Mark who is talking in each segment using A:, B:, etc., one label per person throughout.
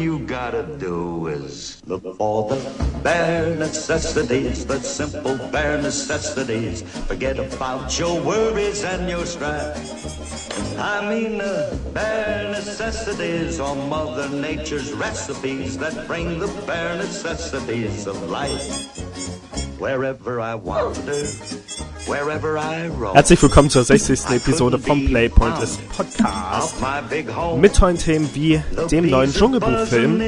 A: you gotta do is look for the bare necessities, the simple bare necessities. Forget about your worries and your strife. I mean the bare necessities are Mother Nature's recipes that bring the bare necessities of life. Wherever I wander.
B: Herzlich willkommen zur 60. Episode vom Playpointless Podcast. Mit tollen Themen wie dem neuen Dschungelbuchfilm,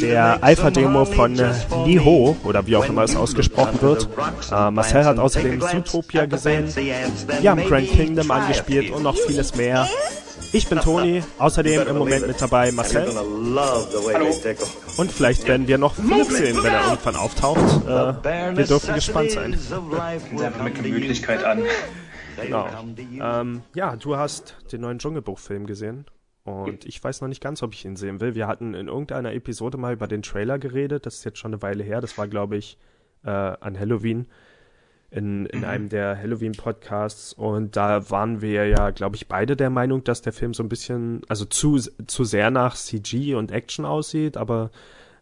B: der Alpha-Demo von Niho, oder wie auch immer es ausgesprochen wird. Äh, Marcel hat außerdem Zootopia gesehen. Wir haben Grand Kingdom angespielt und noch vieles mehr. Ich bin Toni, außerdem im Moment mit dabei Marcel.
C: Hallo.
B: Und vielleicht werden wir noch Philipp sehen, wenn er irgendwann auftaucht. Äh, wir dürfen gespannt sein.
C: Einfach mit Gemütlichkeit an.
B: Genau. Ähm, ja, du hast den neuen Dschungelbuchfilm gesehen. Und ich weiß noch nicht ganz, ob ich ihn sehen will. Wir hatten in irgendeiner Episode mal über den Trailer geredet. Das ist jetzt schon eine Weile her. Das war, glaube ich, äh, an Halloween in, in einem der Halloween-Podcasts und da waren wir ja, glaube ich, beide der Meinung, dass der Film so ein bisschen, also zu, zu sehr nach CG und Action aussieht, aber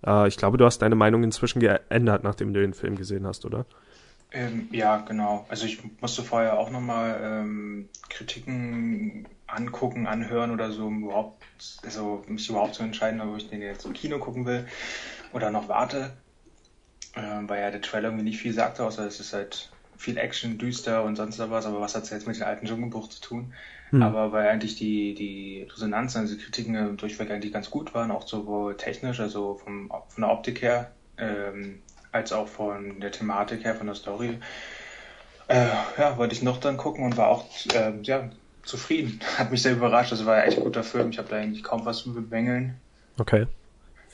B: äh, ich glaube, du hast deine Meinung inzwischen geändert, nachdem du den Film gesehen hast, oder?
C: Ähm, ja, genau. Also ich musste vorher auch nochmal ähm, Kritiken angucken, anhören oder so, um überhaupt, also mich überhaupt zu entscheiden, ob ich den jetzt im Kino gucken will oder noch warte. Äh, weil ja der Trailer irgendwie nicht viel sagte, außer es ist halt viel Action, düster und sonst was, aber was hat es jetzt mit dem alten Dschungelbuch zu tun? Hm. Aber weil eigentlich die, die Resonanz, also die Kritiken durchweg eigentlich ganz gut waren, auch sowohl technisch, also vom, von der Optik her, ähm, als auch von der Thematik her, von der Story, äh, ja, wollte ich noch dann gucken und war auch äh, ja, zufrieden. Hat mich sehr überrascht. Das war ein echt guter Film. Ich habe da eigentlich kaum was zu bemängeln.
B: Okay.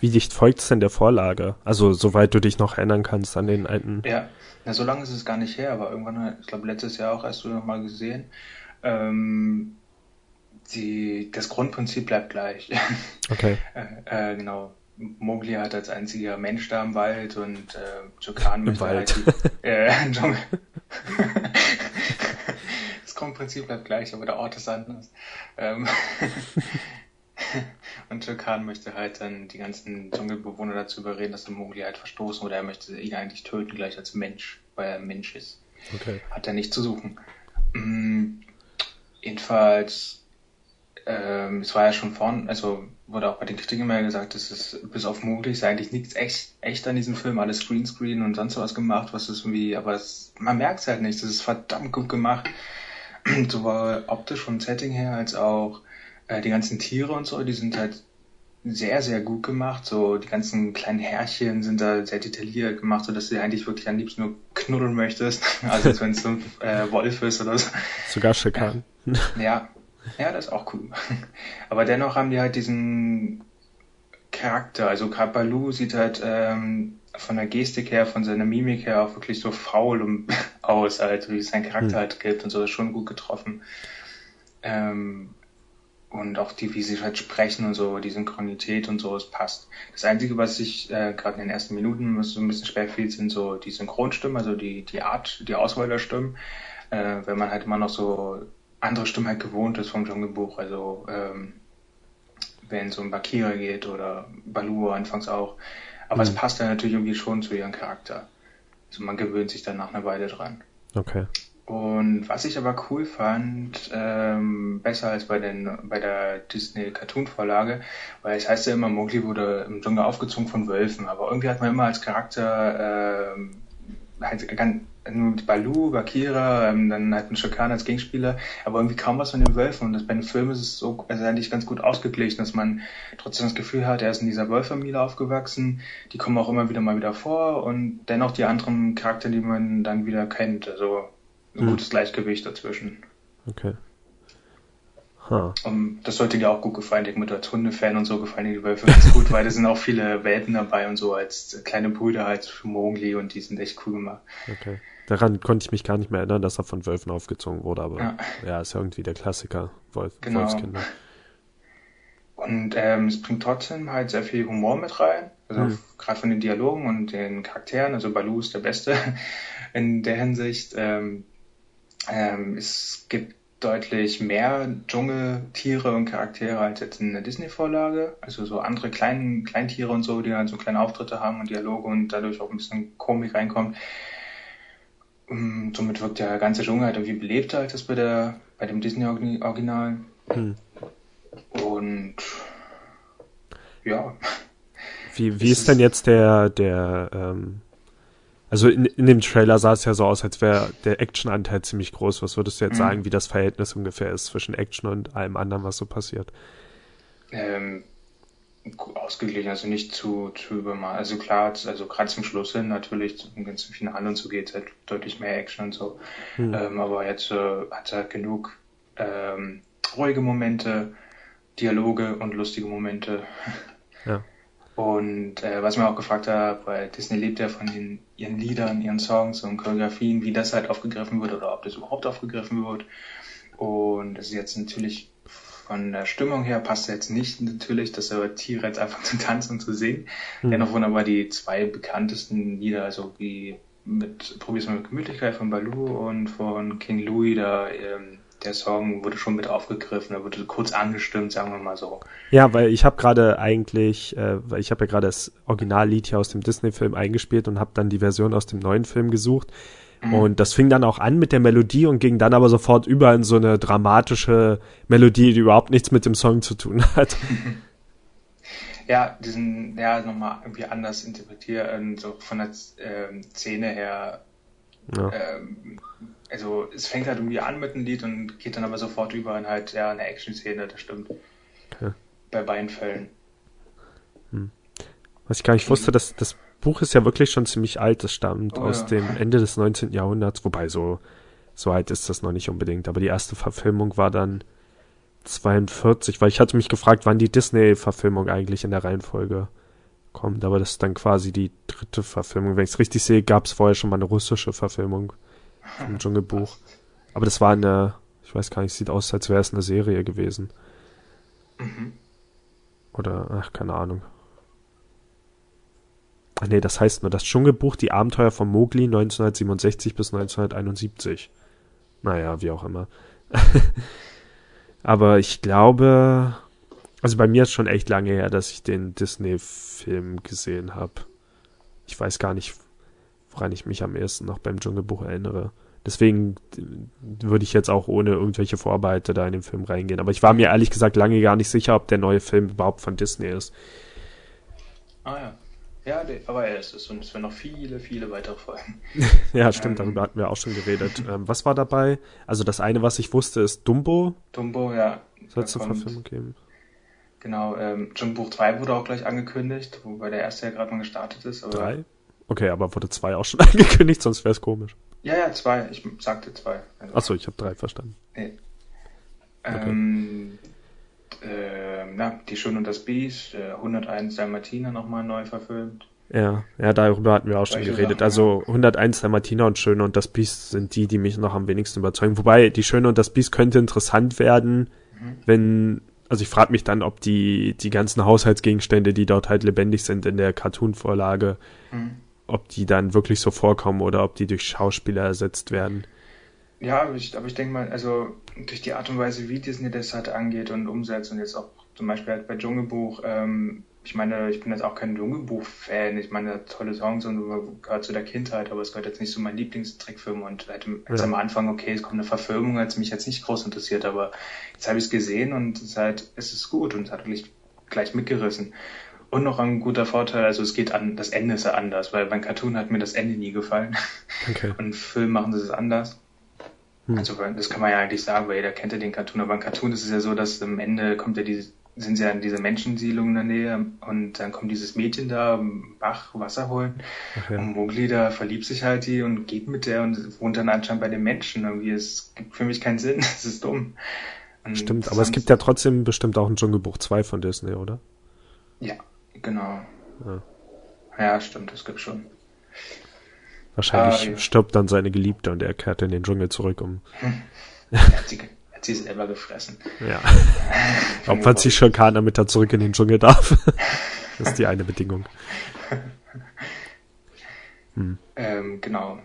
B: Wie dicht folgt es denn der Vorlage? Also, soweit du dich noch erinnern kannst an den alten.
C: Ja, na, so lange ist es gar nicht her, aber irgendwann, ich glaube, letztes Jahr auch hast du noch mal gesehen. Ähm, die, das Grundprinzip bleibt gleich.
B: Okay.
C: äh, äh, genau. Mowgli hat als einziger Mensch da im Wald und äh, Jokan
B: Im Wald.
C: Halt äh, das Grundprinzip bleibt gleich, aber der Ort ist anders. Ähm, und Jokan möchte halt dann die ganzen Dschungelbewohner dazu überreden, dass der Mowgli halt verstoßen oder er möchte ihn eigentlich töten, gleich als Mensch, weil er ein Mensch ist.
B: Okay.
C: Hat er nicht zu suchen. Mhm. Jedenfalls, ähm, es war ja schon vorn, also wurde auch bei den Kritiken immer gesagt, es bis auf Mowgli ist eigentlich nichts echt, echt an diesem Film, alles Greenscreen und sonst was gemacht, was ist irgendwie, aber es, man merkt es halt nicht, das ist verdammt gut gemacht. Sowohl optisch vom Setting her als auch äh, die ganzen Tiere und so, die sind halt sehr, sehr gut gemacht. So die ganzen kleinen Härchen sind da sehr detailliert gemacht, so dass du eigentlich wirklich am liebsten nur knuddeln möchtest. Also wenn es so ein äh, Wolf ist oder so.
B: Sogar Schikan.
C: Ja. ja, das ist auch cool. Aber dennoch haben die halt diesen Charakter. Also gerade Balu sieht halt ähm, von der Gestik her, von seiner Mimik her auch wirklich so faul aus, halt, wie es sein Charakter hm. halt gibt und so, ist schon gut getroffen. Ähm, und auch die, wie sie halt sprechen und so, die Synchronität und so, es passt. Das Einzige, was ich äh, gerade in den ersten Minuten was so ein bisschen schwer fiel, sind so die Synchronstimmen, also die, die Art, die Auswahl der Stimmen, äh, wenn man halt immer noch so andere Stimmen halt gewohnt ist vom Dschungelbuch, also ähm, wenn es um Bakira geht oder Balu anfangs auch. Aber mhm. es passt dann natürlich irgendwie schon zu ihrem Charakter. Also man gewöhnt sich dann nach einer Weile dran.
B: Okay.
C: Und was ich aber cool fand, ähm, besser als bei, den, bei der Disney-Cartoon-Vorlage, weil es heißt ja immer, Mowgli wurde im Dschungel aufgezogen von Wölfen, aber irgendwie hat man immer als Charakter ähm, halt ganz, mit Balu, Bakira, ähm, dann halt einen Shokan als Gegenspieler, aber irgendwie kaum was von den Wölfen. Und das, bei den Filmen ist es so also eigentlich ganz gut ausgeglichen, dass man trotzdem das Gefühl hat, er ist in dieser Wolffamilie aufgewachsen, die kommen auch immer wieder mal wieder vor und dennoch die anderen Charakter, die man dann wieder kennt. Also ein hm. gutes Gleichgewicht dazwischen.
B: Okay.
C: Huh. Um, das sollte dir auch gut gefallen. Ich mit als Hundefan und so gefallen die Wölfe ganz gut, weil da sind auch viele Welpen dabei und so als kleine Brüder halt für Mowgli und die sind echt cool gemacht.
B: Okay. Daran konnte ich mich gar nicht mehr erinnern, dass er von Wölfen aufgezogen wurde, aber ja, ja ist ja irgendwie der Klassiker, Wolf, genau. Wolfskinder.
C: Und ähm, es bringt trotzdem halt sehr viel Humor mit rein. Also hm. gerade von den Dialogen und den Charakteren. Also Balu ist der Beste in der Hinsicht. Ähm, ähm, es gibt deutlich mehr Dschungeltiere und Charaktere als jetzt in der Disney-Vorlage. Also so andere kleinen Kleintiere und so, die dann so kleine Auftritte haben und Dialoge und dadurch auch ein bisschen Komik reinkommt. Um, mm, somit wirkt der ganze Dschungel halt irgendwie belebter als das bei der bei dem Disney-Original. Hm. Und ja.
B: Wie, wie ist, ist denn jetzt der, der ähm, also in, in dem Trailer sah es ja so aus, als wäre der Action-Anteil ziemlich groß. Was würdest du jetzt mhm. sagen, wie das Verhältnis ungefähr ist zwischen Action und allem anderen, was so passiert?
C: Ähm, ausgeglichen, also nicht zu, zu übermal. Also klar, also gerade zum Schluss hin natürlich, zum ganzen Finale und so geht es halt deutlich mehr Action und so. Mhm. Ähm, aber jetzt äh, hat er halt genug ähm, ruhige Momente, Dialoge und lustige Momente. Ja. Und äh, was mir auch gefragt hat, weil Disney lebt ja von den, ihren Liedern, ihren Songs und Choreografien, wie das halt aufgegriffen wird oder ob das überhaupt aufgegriffen wird. Und das ist jetzt natürlich von der Stimmung her passt jetzt nicht natürlich, dass er Tiere jetzt einfach zu tanzen und zu singen. Mhm. Dennoch wurden die zwei bekanntesten Lieder, also wie mit Probier's mal mit Gemütlichkeit von Baloo und von King Louis, da ähm, der Song wurde schon mit aufgegriffen, er wurde kurz angestimmt, sagen wir mal so.
B: Ja, weil ich habe gerade eigentlich, äh, weil ich habe ja gerade das Originallied hier aus dem Disney-Film eingespielt und habe dann die Version aus dem neuen Film gesucht. Mhm. Und das fing dann auch an mit der Melodie und ging dann aber sofort über in so eine dramatische Melodie, die überhaupt nichts mit dem Song zu tun hat.
C: ja, diesen, ja, nochmal irgendwie anders interpretieren, so von der äh, Szene her. Ja. Ähm, also es fängt halt irgendwie an mit einem Lied und geht dann aber sofort über in halt ja eine Action-Szene, das stimmt. Okay. Bei beiden Fällen.
B: Hm. Was ich gar nicht wusste, dass das Buch ist ja wirklich schon ziemlich alt, das stammt oh, aus ja. dem Ende des 19. Jahrhunderts, wobei so, so alt ist das noch nicht unbedingt, aber die erste Verfilmung war dann 42, weil ich hatte mich gefragt, wann die Disney-Verfilmung eigentlich in der Reihenfolge kommt, aber das ist dann quasi die dritte Verfilmung. Wenn ich es richtig sehe, gab es vorher schon mal eine russische Verfilmung vom Dschungelbuch. Aber das war eine, ich weiß gar nicht, sieht aus, als wäre es eine Serie gewesen. Mhm. Oder, ach, keine Ahnung. Ach nee, das heißt nur das Dschungelbuch, die Abenteuer von Mowgli 1967 bis 1971. Naja, wie auch immer. Aber ich glaube, also bei mir ist schon echt lange her, dass ich den Disney-Film gesehen habe. Ich weiß gar nicht, woran ich mich am ehesten noch beim Dschungelbuch erinnere. Deswegen würde ich jetzt auch ohne irgendwelche Vorbehalte da in den Film reingehen. Aber ich war mir ehrlich gesagt lange gar nicht sicher, ob der neue Film überhaupt von Disney ist.
C: Ah ja. Ja, aber er ist es und es werden noch viele, viele weitere Folgen.
B: ja, stimmt, ähm, darüber hatten wir auch schon geredet. Ähm, was war dabei? Also das eine, was ich wusste, ist Dumbo.
C: Dumbo, ja.
B: Soll es zur Verfilmung geben?
C: Genau, ähm, Dschungelbuch 3 wurde auch gleich angekündigt, wobei der erste ja gerade mal gestartet ist.
B: Aber 3? Okay, aber wurde 2 auch schon angekündigt, sonst wäre es komisch.
C: Ja, ja, zwei. Ich sagte zwei.
B: Also, Achso, ich habe drei verstanden.
C: Nee. Okay. Ähm, äh, na, Die Schön und das Biest, äh, 101 Dalmatiner nochmal neu verfilmt.
B: Ja, ja, darüber hatten wir auch schon geredet. Sachen, also 101 Dalmatiner und Schöne und das Biest sind die, die mich noch am wenigsten überzeugen. Wobei, Die Schöne und das Biest könnte interessant werden, mhm. wenn, also ich frage mich dann, ob die, die ganzen Haushaltsgegenstände, die dort halt lebendig sind in der Cartoon-Vorlage, mhm ob die dann wirklich so vorkommen oder ob die durch Schauspieler ersetzt werden.
C: Ja, aber ich, aber ich denke mal, also durch die Art und Weise, wie Disney das halt angeht und umsetzt und jetzt auch zum Beispiel halt bei Dschungelbuch, ähm, ich meine, ich bin jetzt auch kein Dschungelbuch-Fan, ich meine, tolle Songs und gehört zu der Kindheit, aber es gehört jetzt nicht zu meinen Lieblingstrickfilmen und halt jetzt ja. am Anfang, okay, es kommt eine Verfilmung, hat mich jetzt nicht groß interessiert, aber jetzt habe ich es gesehen und es ist halt, es ist gut und es hat wirklich gleich mitgerissen. Und noch ein guter Vorteil, also es geht an, das Ende ist ja anders, weil beim Cartoon hat mir das Ende nie gefallen. Okay. Und im Film machen sie es anders. Hm. Also das kann man ja eigentlich sagen, weil jeder kennt ja den Cartoon, aber beim Cartoon ist es ja so, dass am Ende kommt ja diese, sind sie ja in dieser Menschensiedlung in der Nähe und dann kommt dieses Mädchen da, Bach, Wasser holen okay. und Mowgli da verliebt sich halt die und geht mit der und wohnt dann anscheinend bei den Menschen. Irgendwie, es gibt für mich keinen Sinn, es ist dumm.
B: Und Stimmt, aber es gibt ja trotzdem bestimmt auch ein Dschungelbuch 2 von Disney, oder?
C: Ja, Genau. Ja. ja, stimmt, das gibt schon.
B: Wahrscheinlich ah, stirbt dann seine Geliebte und er kehrt in den Dschungel zurück, um.
C: Hm. hat, sie, hat sie selber gefressen.
B: Ja. Opfert sich Schokana, damit er zurück in den Dschungel darf. das ist die eine Bedingung.
C: Hm. Ähm, genau.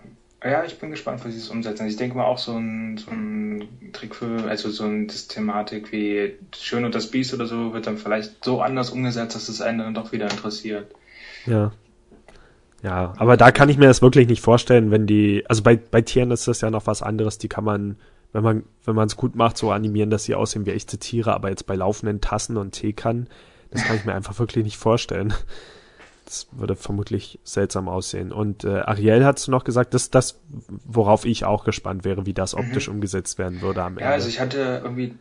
C: Ja, ich bin gespannt, wie sie es umsetzen. Ich denke mal auch so ein, so ein Trick für, also so eine Thematik wie Schön und das Biest oder so wird dann vielleicht so anders umgesetzt, dass es einen dann doch wieder interessiert.
B: Ja. Ja, aber da kann ich mir das wirklich nicht vorstellen, wenn die, also bei, bei Tieren ist das ja noch was anderes, die kann man, wenn man, wenn man es gut macht, so animieren, dass sie aussehen wie echte Tiere, aber jetzt bei laufenden Tassen und Teekannen, das kann ich mir einfach wirklich nicht vorstellen. Das würde vermutlich seltsam aussehen. Und äh, Ariel hat noch gesagt, dass das, worauf ich auch gespannt wäre, wie das optisch mhm. umgesetzt werden würde am
C: Ende. Ja, also ich hatte irgendwie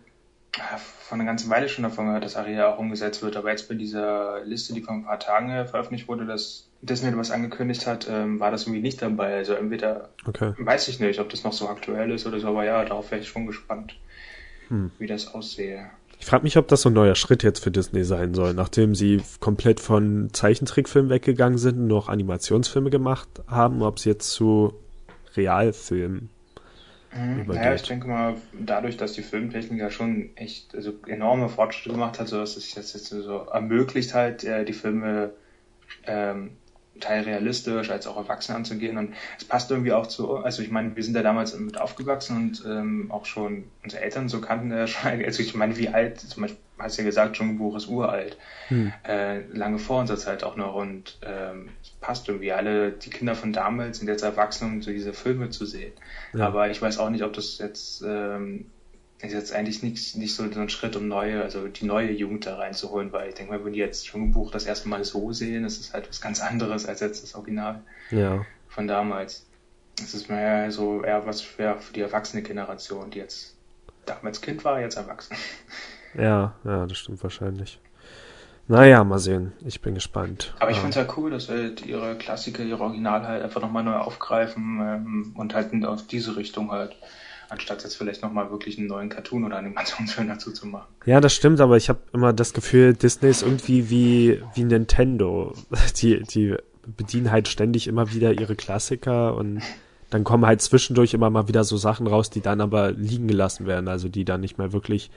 C: von einer ganzen Weile schon davon gehört, dass Ariel auch umgesetzt wird, aber jetzt bei dieser Liste, die vor ein paar Tagen veröffentlicht wurde, dass Disney was angekündigt hat, ähm, war das irgendwie nicht dabei. Also entweder okay. weiß ich nicht, ob das noch so aktuell ist oder so, aber ja, darauf wäre ich schon gespannt, hm. wie das aussehe.
B: Ich frage mich, ob das so ein neuer Schritt jetzt für Disney sein soll, nachdem sie komplett von Zeichentrickfilmen weggegangen sind und nur noch Animationsfilme gemacht haben, ob sie jetzt zu Realfilmen
C: mhm. übergeht. Naja, ich denke mal, dadurch, dass die Filmtechnik ja schon echt also enorme Fortschritte gemacht hat, so dass es jetzt, jetzt so ermöglicht halt, äh, die Filme ähm, teilrealistisch als auch erwachsen anzugehen. Und es passt irgendwie auch zu, also ich meine, wir sind da damals mit aufgewachsen und ähm, auch schon unsere Eltern so kannten ja schon, also ich meine, wie alt, zum Beispiel hast du ja gesagt, Dschungelbuch ist uralt, hm. äh, lange vor unserer Zeit auch noch und ähm, es passt irgendwie. Alle die Kinder von damals sind jetzt erwachsen, um so diese Filme zu sehen. Ja. Aber ich weiß auch nicht, ob das jetzt ähm, ist jetzt eigentlich nicht, nicht so, ein Schritt, um neue, also die neue Jugend da reinzuholen, weil ich denke mal, wenn die jetzt Dschungelbuch das erste Mal so sehen, ist es halt was ganz anderes als jetzt das Original
B: ja.
C: von damals. Es ist mehr so eher was für, für die erwachsene Generation, die jetzt damals Kind war, jetzt erwachsen.
B: Ja, ja, das stimmt wahrscheinlich. Naja, mal sehen. Ich bin gespannt.
C: Aber ich ja. finde es halt cool, dass halt ihre Klassiker, ihre Original halt einfach nochmal neu aufgreifen ähm, und halt aus diese Richtung halt anstatt jetzt vielleicht nochmal wirklich einen neuen Cartoon oder Animationsfilm dazu zu machen.
B: Ja, das stimmt, aber ich habe immer das Gefühl, Disney ist irgendwie wie, wie Nintendo. Die, die bedienen halt ständig immer wieder ihre Klassiker und dann kommen halt zwischendurch immer mal wieder so Sachen raus, die dann aber liegen gelassen werden, also die dann nicht mehr wirklich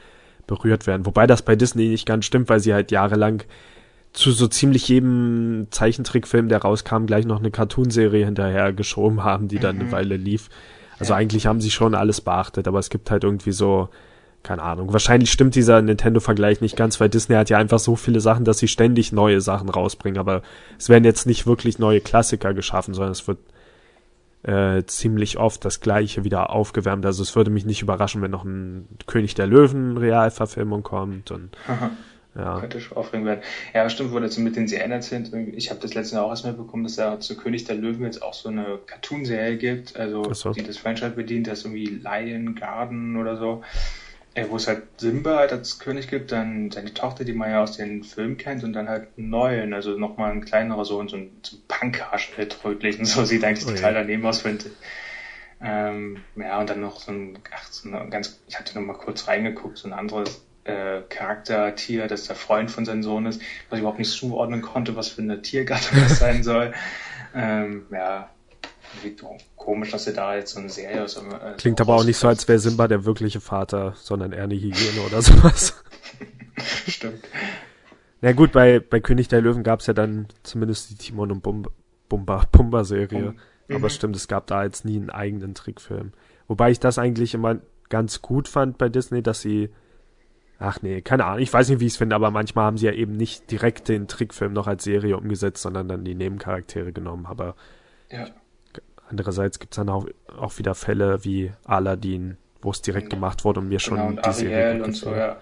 B: berührt werden. Wobei das bei Disney nicht ganz stimmt, weil sie halt jahrelang zu so ziemlich jedem Zeichentrickfilm, der rauskam, gleich noch eine Cartoonserie hinterher geschoben haben, die dann mhm. eine Weile lief. Also ja. eigentlich haben sie schon alles beachtet, aber es gibt halt irgendwie so, keine Ahnung. Wahrscheinlich stimmt dieser Nintendo-Vergleich nicht ganz, weil Disney hat ja einfach so viele Sachen, dass sie ständig neue Sachen rausbringen. Aber es werden jetzt nicht wirklich neue Klassiker geschaffen, sondern es wird äh, ziemlich oft das Gleiche wieder aufgewärmt. Also es würde mich nicht überraschen, wenn noch ein König der Löwen Realverfilmung kommt und
C: Aha. Ja. Könnte schon aufregend werden. Ja, stimmt, wo das mit den Serien erzählt. Ich habe das letzte Jahr auch erst mitbekommen, dass da zu König der Löwen jetzt auch so eine Cartoon-Serie gibt, also so. die das Franchise bedient, das irgendwie Lion Garden oder so, wo es halt Simba halt als König gibt, dann seine Tochter, die man ja aus den Filmen kennt, und dann halt einen neuen, also nochmal ein kleinerer Sohn, so ein, so ein Punkhaarschnitt rötlich so sieht eigentlich oh, total ja. daneben aus, finde ich. Ähm, ja, und dann noch so ein, ach, so ein ganz, ich hatte noch mal kurz reingeguckt, so ein anderes äh, Charaktertier, das der Freund von seinem Sohn ist, was ich überhaupt nicht zuordnen konnte, was für eine Tiergattung das sein soll. Ähm, ja, komisch, dass er da jetzt so eine Serie aus.
B: Äh, Klingt aber auch nicht so, als wäre Simba der wirkliche Vater, sondern eher eine Hygiene oder sowas.
C: Stimmt.
B: Na gut, bei, bei König der Löwen gab es ja dann zumindest die Timon und Bumba, Bumba, Bumba Serie. Mhm. Aber stimmt, es gab da jetzt nie einen eigenen Trickfilm. Wobei ich das eigentlich immer ganz gut fand bei Disney, dass sie Ach nee, keine Ahnung. Ich weiß nicht, wie ich es finde, aber manchmal haben sie ja eben nicht direkt den Trickfilm noch als Serie umgesetzt, sondern dann die Nebencharaktere genommen. Aber
C: ja.
B: andererseits gibt es dann auch, auch wieder Fälle wie Aladdin, wo es direkt genau. gemacht wurde und mir schon
C: genau, und die Ariel Serie und so, ja.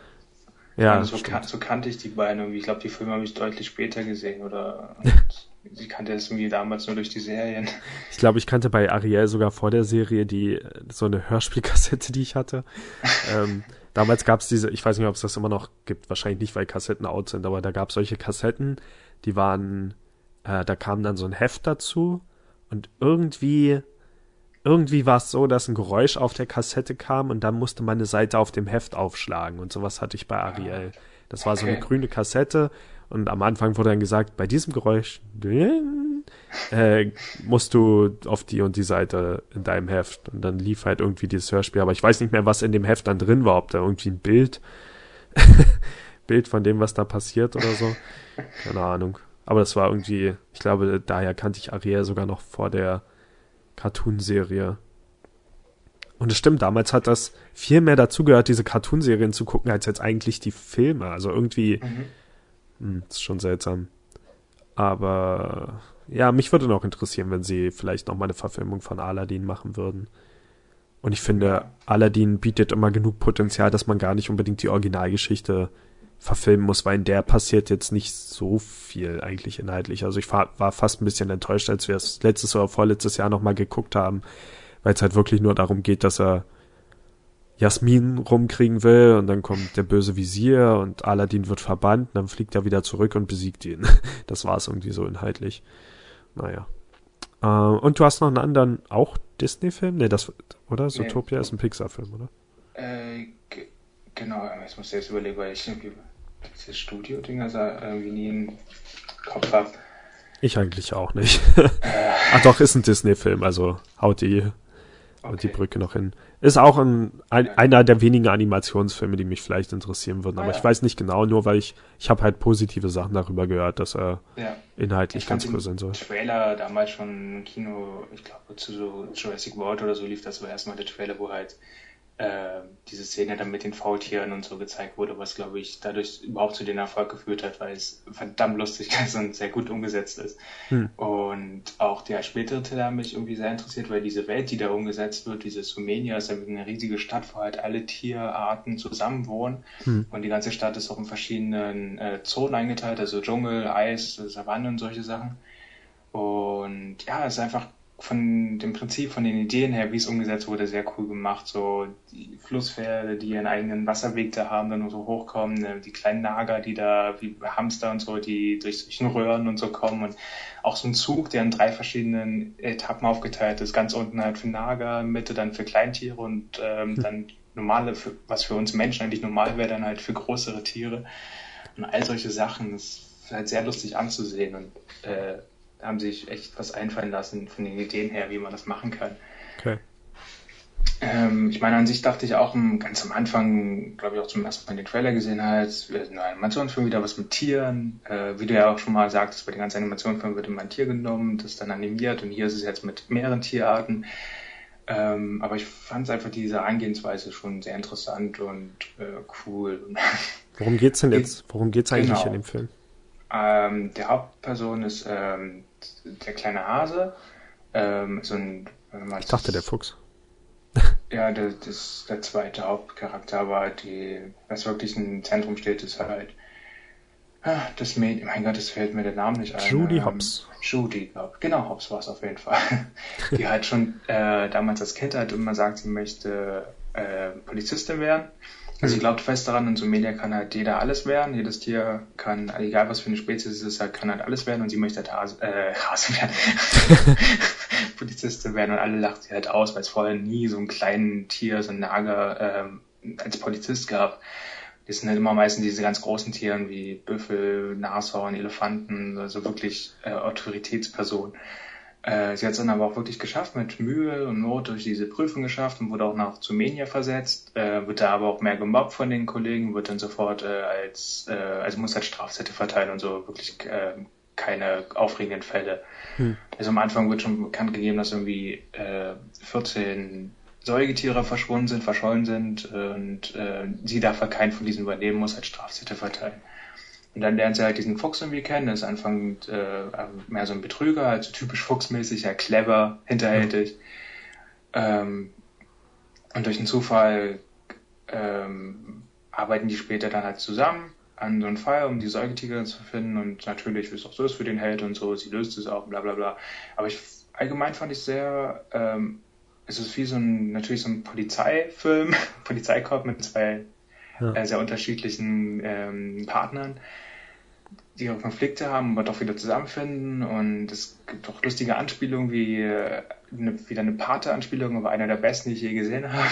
B: Ja,
C: so, kan so, kannte ich die beiden irgendwie. Ich glaube, die Filme habe ich deutlich später gesehen oder ich kannte das irgendwie damals nur durch die Serien.
B: Ich glaube, ich kannte bei Ariel sogar vor der Serie die so eine Hörspielkassette, die ich hatte. ähm, Damals gab es diese, ich weiß nicht, ob es das immer noch gibt, wahrscheinlich nicht, weil Kassetten out sind, aber da gab es solche Kassetten, die waren, äh, da kam dann so ein Heft dazu und irgendwie, irgendwie war es so, dass ein Geräusch auf der Kassette kam und dann musste man eine Seite auf dem Heft aufschlagen und sowas hatte ich bei Ariel. Das war so eine grüne Kassette und am Anfang wurde dann gesagt, bei diesem Geräusch äh, musst du auf die und die Seite in deinem Heft. Und dann lief halt irgendwie dieses Hörspiel. Aber ich weiß nicht mehr, was in dem Heft dann drin war, ob da irgendwie ein Bild, Bild von dem, was da passiert oder so. Keine Ahnung. Aber das war irgendwie, ich glaube, daher kannte ich Ariel sogar noch vor der Cartoonserie. Und es stimmt, damals hat das viel mehr dazu gehört, diese Cartoonserien zu gucken, als jetzt eigentlich die Filme. Also irgendwie, mhm. mh, hm, ist schon seltsam. Aber ja, mich würde noch interessieren, wenn sie vielleicht noch mal eine Verfilmung von Aladdin machen würden. Und ich finde, Aladdin bietet immer genug Potenzial, dass man gar nicht unbedingt die Originalgeschichte verfilmen muss, weil in der passiert jetzt nicht so viel eigentlich inhaltlich. Also ich war, war fast ein bisschen enttäuscht, als wir es letztes oder vorletztes Jahr nochmal geguckt haben, weil es halt wirklich nur darum geht, dass er Jasmin rumkriegen will und dann kommt der böse Visier und Aladdin wird verbannt, dann fliegt er wieder zurück und besiegt ihn. Das war es irgendwie so inhaltlich. Naja. Äh, und du hast noch einen anderen, auch Disney-Film? Nee, das, oder? Zootopia nee. ist ein Pixar-Film, oder?
C: Äh, genau, jetzt muss ich jetzt überlegen, weil ich irgendwie dieses Studio-Ding also irgendwie nie im Kopf habe.
B: Ich eigentlich auch nicht. Äh. Ach doch, ist ein Disney-Film, also haut die, okay. die Brücke noch hin. Ist auch ein, ein, einer der wenigen Animationsfilme, die mich vielleicht interessieren würden. Aber ah, ja. ich weiß nicht genau, nur weil ich, ich habe halt positive Sachen darüber gehört, dass er ja. inhaltlich ganz cool sein soll.
C: Trailer damals schon im Kino, ich glaube zu so Jurassic World oder so lief das war erstmal der Trailer, wo halt äh, diese Szene dann mit den Faultieren und so gezeigt wurde, was glaube ich dadurch überhaupt zu dem Erfolg geführt hat, weil es verdammt lustig ist und sehr gut umgesetzt ist. Hm. Und auch der spätere Teil hat mich irgendwie sehr interessiert, weil diese Welt, die da umgesetzt wird, diese Sumenia, ist ja eine riesige Stadt, wo halt alle Tierarten zusammen wohnen. Hm. Und die ganze Stadt ist auch in verschiedenen äh, Zonen eingeteilt, also Dschungel, Eis, Savanne und solche Sachen. Und ja, es ist einfach von dem Prinzip, von den Ideen her, wie es umgesetzt wurde, sehr cool gemacht. So die Flusspferde, die ihren eigenen Wasserweg da haben, dann nur so hochkommen, ne, die kleinen Nager, die da, wie Hamster und so, die durch solchen Röhren und so kommen und auch so ein Zug, der in drei verschiedenen Etappen aufgeteilt ist. Ganz unten halt für Nager, Mitte dann für Kleintiere und ähm, hm. dann normale, für, was für uns Menschen eigentlich normal wäre, dann halt für größere Tiere. Und all solche Sachen, das ist halt sehr lustig anzusehen und äh, haben sich echt was einfallen lassen von den Ideen her, wie man das machen kann. Okay. Ähm, ich meine, an sich dachte ich auch ganz am Anfang, glaube ich auch zum ersten Mal den Trailer gesehen hast, ein Animationsfilm wieder was mit Tieren. Äh, wie du ja auch schon mal sagtest, bei den ganzen Animationsfilmen wird immer ein Tier genommen, das dann animiert und hier ist es jetzt mit mehreren Tierarten. Ähm, aber ich fand es einfach diese Angehensweise schon sehr interessant und äh, cool.
B: Worum geht's denn jetzt? Worum geht's eigentlich genau. in dem Film?
C: Ähm, der Hauptperson ist ähm, der kleine Hase. Ähm, so ein,
B: ich dachte der Fuchs.
C: ja, der, das, der zweite Hauptcharakter, aber die, was wirklich im Zentrum steht, ist halt ah, das Mädchen, mein Gott, es fällt mir der Name nicht ein.
B: Judy ähm, Hobbs.
C: Judy, genau, Hobbs war es auf jeden Fall. die halt schon äh, damals als Kind halt immer sagt, sie möchte äh, Polizistin werden. Also ich glaube fest daran, in so Media kann halt jeder alles werden. Jedes Tier kann, egal was für eine Spezies es ist, halt, kann halt alles werden und sie möchte halt Hase, äh, Hase werden. Polizistin werden und alle lacht sie halt aus, weil es vorher nie so ein kleinen Tier, so ein Nager ähm, als Polizist gab. Das sind halt immer meistens diese ganz großen Tieren wie Büffel, Nashorn, Elefanten, also wirklich äh, Autoritätspersonen. Äh, sie hat es dann aber auch wirklich geschafft, mit Mühe und Not durch diese Prüfung geschafft und wurde auch nach Zumenia versetzt, äh, wird da aber auch mehr gemobbt von den Kollegen, wird dann sofort äh, als, äh, also muss halt Strafzettel verteilen und so, wirklich äh, keine aufregenden Fälle. Hm. Also am Anfang wird schon bekannt gegeben, dass irgendwie äh, 14 Säugetiere verschwunden sind, verschollen sind äh, und äh, sie darf halt keinen von diesen übernehmen, muss halt Strafzettel verteilen. Und dann lernt sie halt diesen Fuchs irgendwie kennen. Das ist anfangend äh, mehr so ein Betrüger, also typisch fuchsmäßig, ja clever, hinterhältig. Ähm, und durch einen Zufall ähm, arbeiten die später dann halt zusammen an so einem Fall, um die Säugetiere zu finden. Und natürlich, wie es auch so ist für den Held und so, sie löst es auch, bla bla bla. Aber ich allgemein fand ich sehr, ähm, es ist wie so ein, natürlich so ein Polizeifilm, Polizeikorb mit zwei ja. äh, sehr unterschiedlichen ähm, Partnern, die ihre Konflikte haben, aber doch wieder zusammenfinden. Und es gibt auch lustige Anspielungen, wie äh, eine, wieder eine Pate-Anspielung, aber einer der besten, die ich je gesehen habe.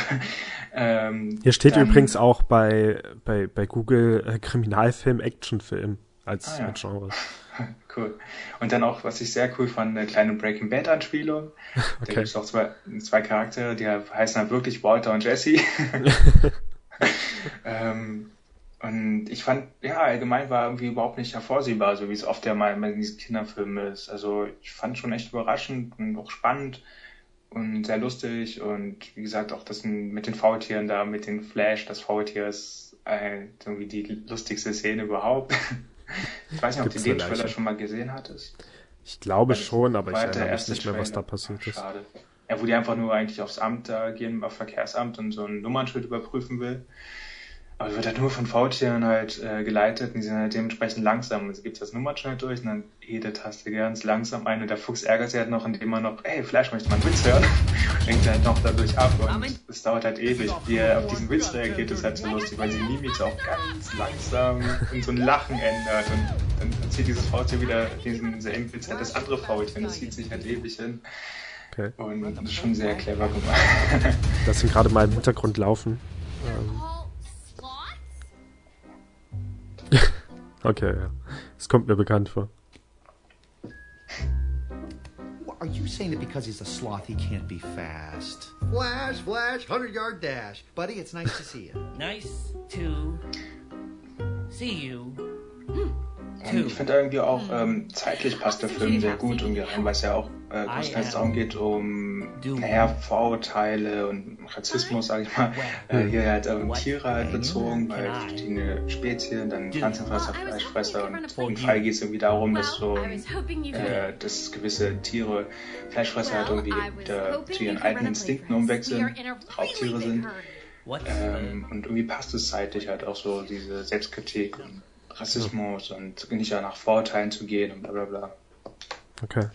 B: ähm, Hier steht dann, übrigens auch bei, bei, bei Google äh, Kriminalfilm, Actionfilm als, ah, ja. als Genre.
C: Cool. Und dann auch, was ich sehr cool fand, eine kleine Breaking Bad Anspielung. Okay. Da gibt es auch zwei, zwei Charaktere, die heißen halt wirklich Walter und Jesse. ähm, und ich fand, ja, allgemein war irgendwie überhaupt nicht hervorsehbar, so wie es oft ja mal in diesen Kinderfilmen ist. Also ich fand schon echt überraschend und auch spannend. und sehr lustig und wie gesagt auch das mit den Faultieren da, mit den Flash, das Faultier ist äh, irgendwie die lustigste Szene überhaupt. ich weiß nicht, ob du den Trailer schon mal gesehen hattest.
B: Ich glaube Weil schon, aber ich erinnere mich nicht mehr, was da passiert ist. Schade.
C: Ja, wo die einfach nur eigentlich aufs Amt da gehen, auf Verkehrsamt und so ein Nummernschild überprüfen will. Aber wird halt nur von Faultieren halt äh, geleitet und die sind halt dementsprechend langsam. Also gibt das Nummernschild durch und dann jede Taste ganz langsam ein und der Fuchs ärgert sich halt noch, indem er noch, hey, Flash möchte einen Witz hören. Lenkt halt noch dadurch ab und es dauert halt ewig. Wie er auf diesen Witz reagiert, ist halt so lustig, weil die Mimik auch ganz langsam in so ein Lachen ändert und dann zieht dieses Faultier wieder diesen selben Witz halt das andere Faultier und das zieht sich halt ewig hin. Okay. Und das ist schon sehr clever gemacht.
B: Das sind gerade mal im Hintergrund laufen. Ähm okay, ja. Es kommt mir bekannt vor.
D: Are you saying that because he's a sloth he can't be fast? Flash, flash, 100 yard dash. Buddy, it's nice to see you.
E: Nice to see you. Hmm.
C: Ich finde irgendwie auch ähm, zeitlich passt der Film sehr gut irgendwie rein, weil es ja auch äh, großteils darum geht, um naja, Vorurteile und Rassismus, sage ich mal, äh, hier halt um Tiere halt bezogen, weil verschiedene Spezien, dann Pflanzenfresser, Fleischfresser und im Fall geht es irgendwie darum, dass so äh, dass gewisse Tiere, Fleischfresser halt irgendwie wieder zu ihren alten Instinkten umwechseln, Raubtiere sind. Ähm, und irgendwie passt es zeitlich halt auch so, diese Selbstkritik und Rassismus und nicht ja nach Vorurteilen zu gehen und bla bla bla.
B: Okay.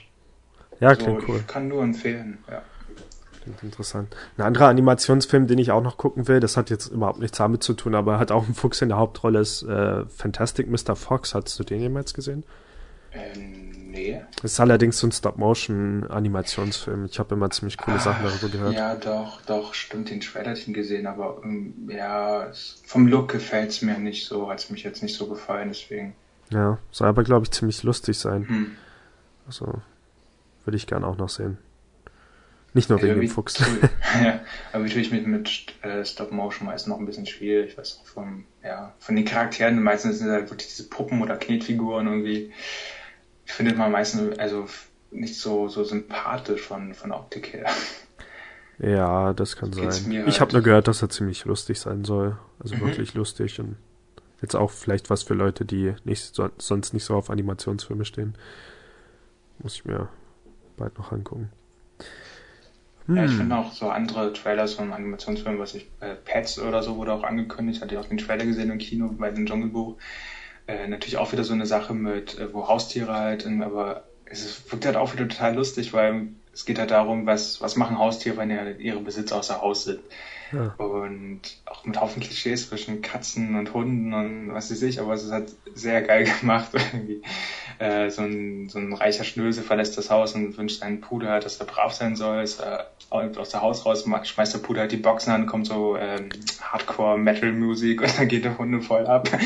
B: Ja, klingt
C: so,
B: cool.
C: Ich kann nur empfehlen, ja.
B: Klingt interessant. Ein anderer Animationsfilm, den ich auch noch gucken will, das hat jetzt überhaupt nichts damit zu tun, aber hat auch einen Fuchs in der Hauptrolle, ist äh, Fantastic Mr. Fox. Hast du den jemals gesehen?
C: Ähm, nee.
B: Das ist allerdings so ein Stop-Motion-Animationsfilm. Ich habe immer ziemlich coole ah, Sachen darüber gehört.
C: Ja, doch, doch, stimmt, den Trailer gesehen, aber ähm, ja, vom Look gefällt es mir nicht so, hat es mich jetzt nicht so gefallen, deswegen.
B: Ja, soll aber, glaube ich, ziemlich lustig sein. Hm. Also, würde ich gern auch noch sehen. Nicht nur wegen dem Fuchs.
C: ja, aber natürlich mit, mit äh, Stop Motion meist noch ein bisschen schwierig. Ich weiß auch vom, ja, von den Charakteren, meistens sind halt wirklich diese Puppen oder Knetfiguren irgendwie findet man meistens also nicht so, so sympathisch von, von Optik her.
B: Ja, das kann sein. ich halt. habe nur gehört, dass er ziemlich lustig sein soll. Also mhm. wirklich lustig und jetzt auch vielleicht was für Leute, die nicht so, sonst nicht so auf Animationsfilme stehen. Muss ich mir bald noch angucken.
C: Hm. Ja, ich hm. finde auch so andere Trailers von Animationsfilmen, was ich, äh, Pets oder so wurde auch angekündigt, hatte ich auch den Trailer gesehen im Kino bei dem Dschungelbuch. Äh, natürlich auch wieder so eine Sache mit, äh, wo Haustiere halt, aber es wirkt halt auch wieder total lustig, weil es geht halt darum, was, was machen Haustiere, wenn ihre Besitzer außer Haus sind. Ja. Und auch mit Haufen Klischees zwischen Katzen und Hunden und was weiß ich, aber es ist halt sehr geil gemacht irgendwie. Äh, so, ein, so ein reicher Schnöse verlässt das Haus und wünscht seinen Puder dass er brav sein soll, ist er aus der Haus raus, schmeißt der Puder halt die Boxen an, kommt so ähm, Hardcore-Metal-Musik und dann geht der Hunde voll ab.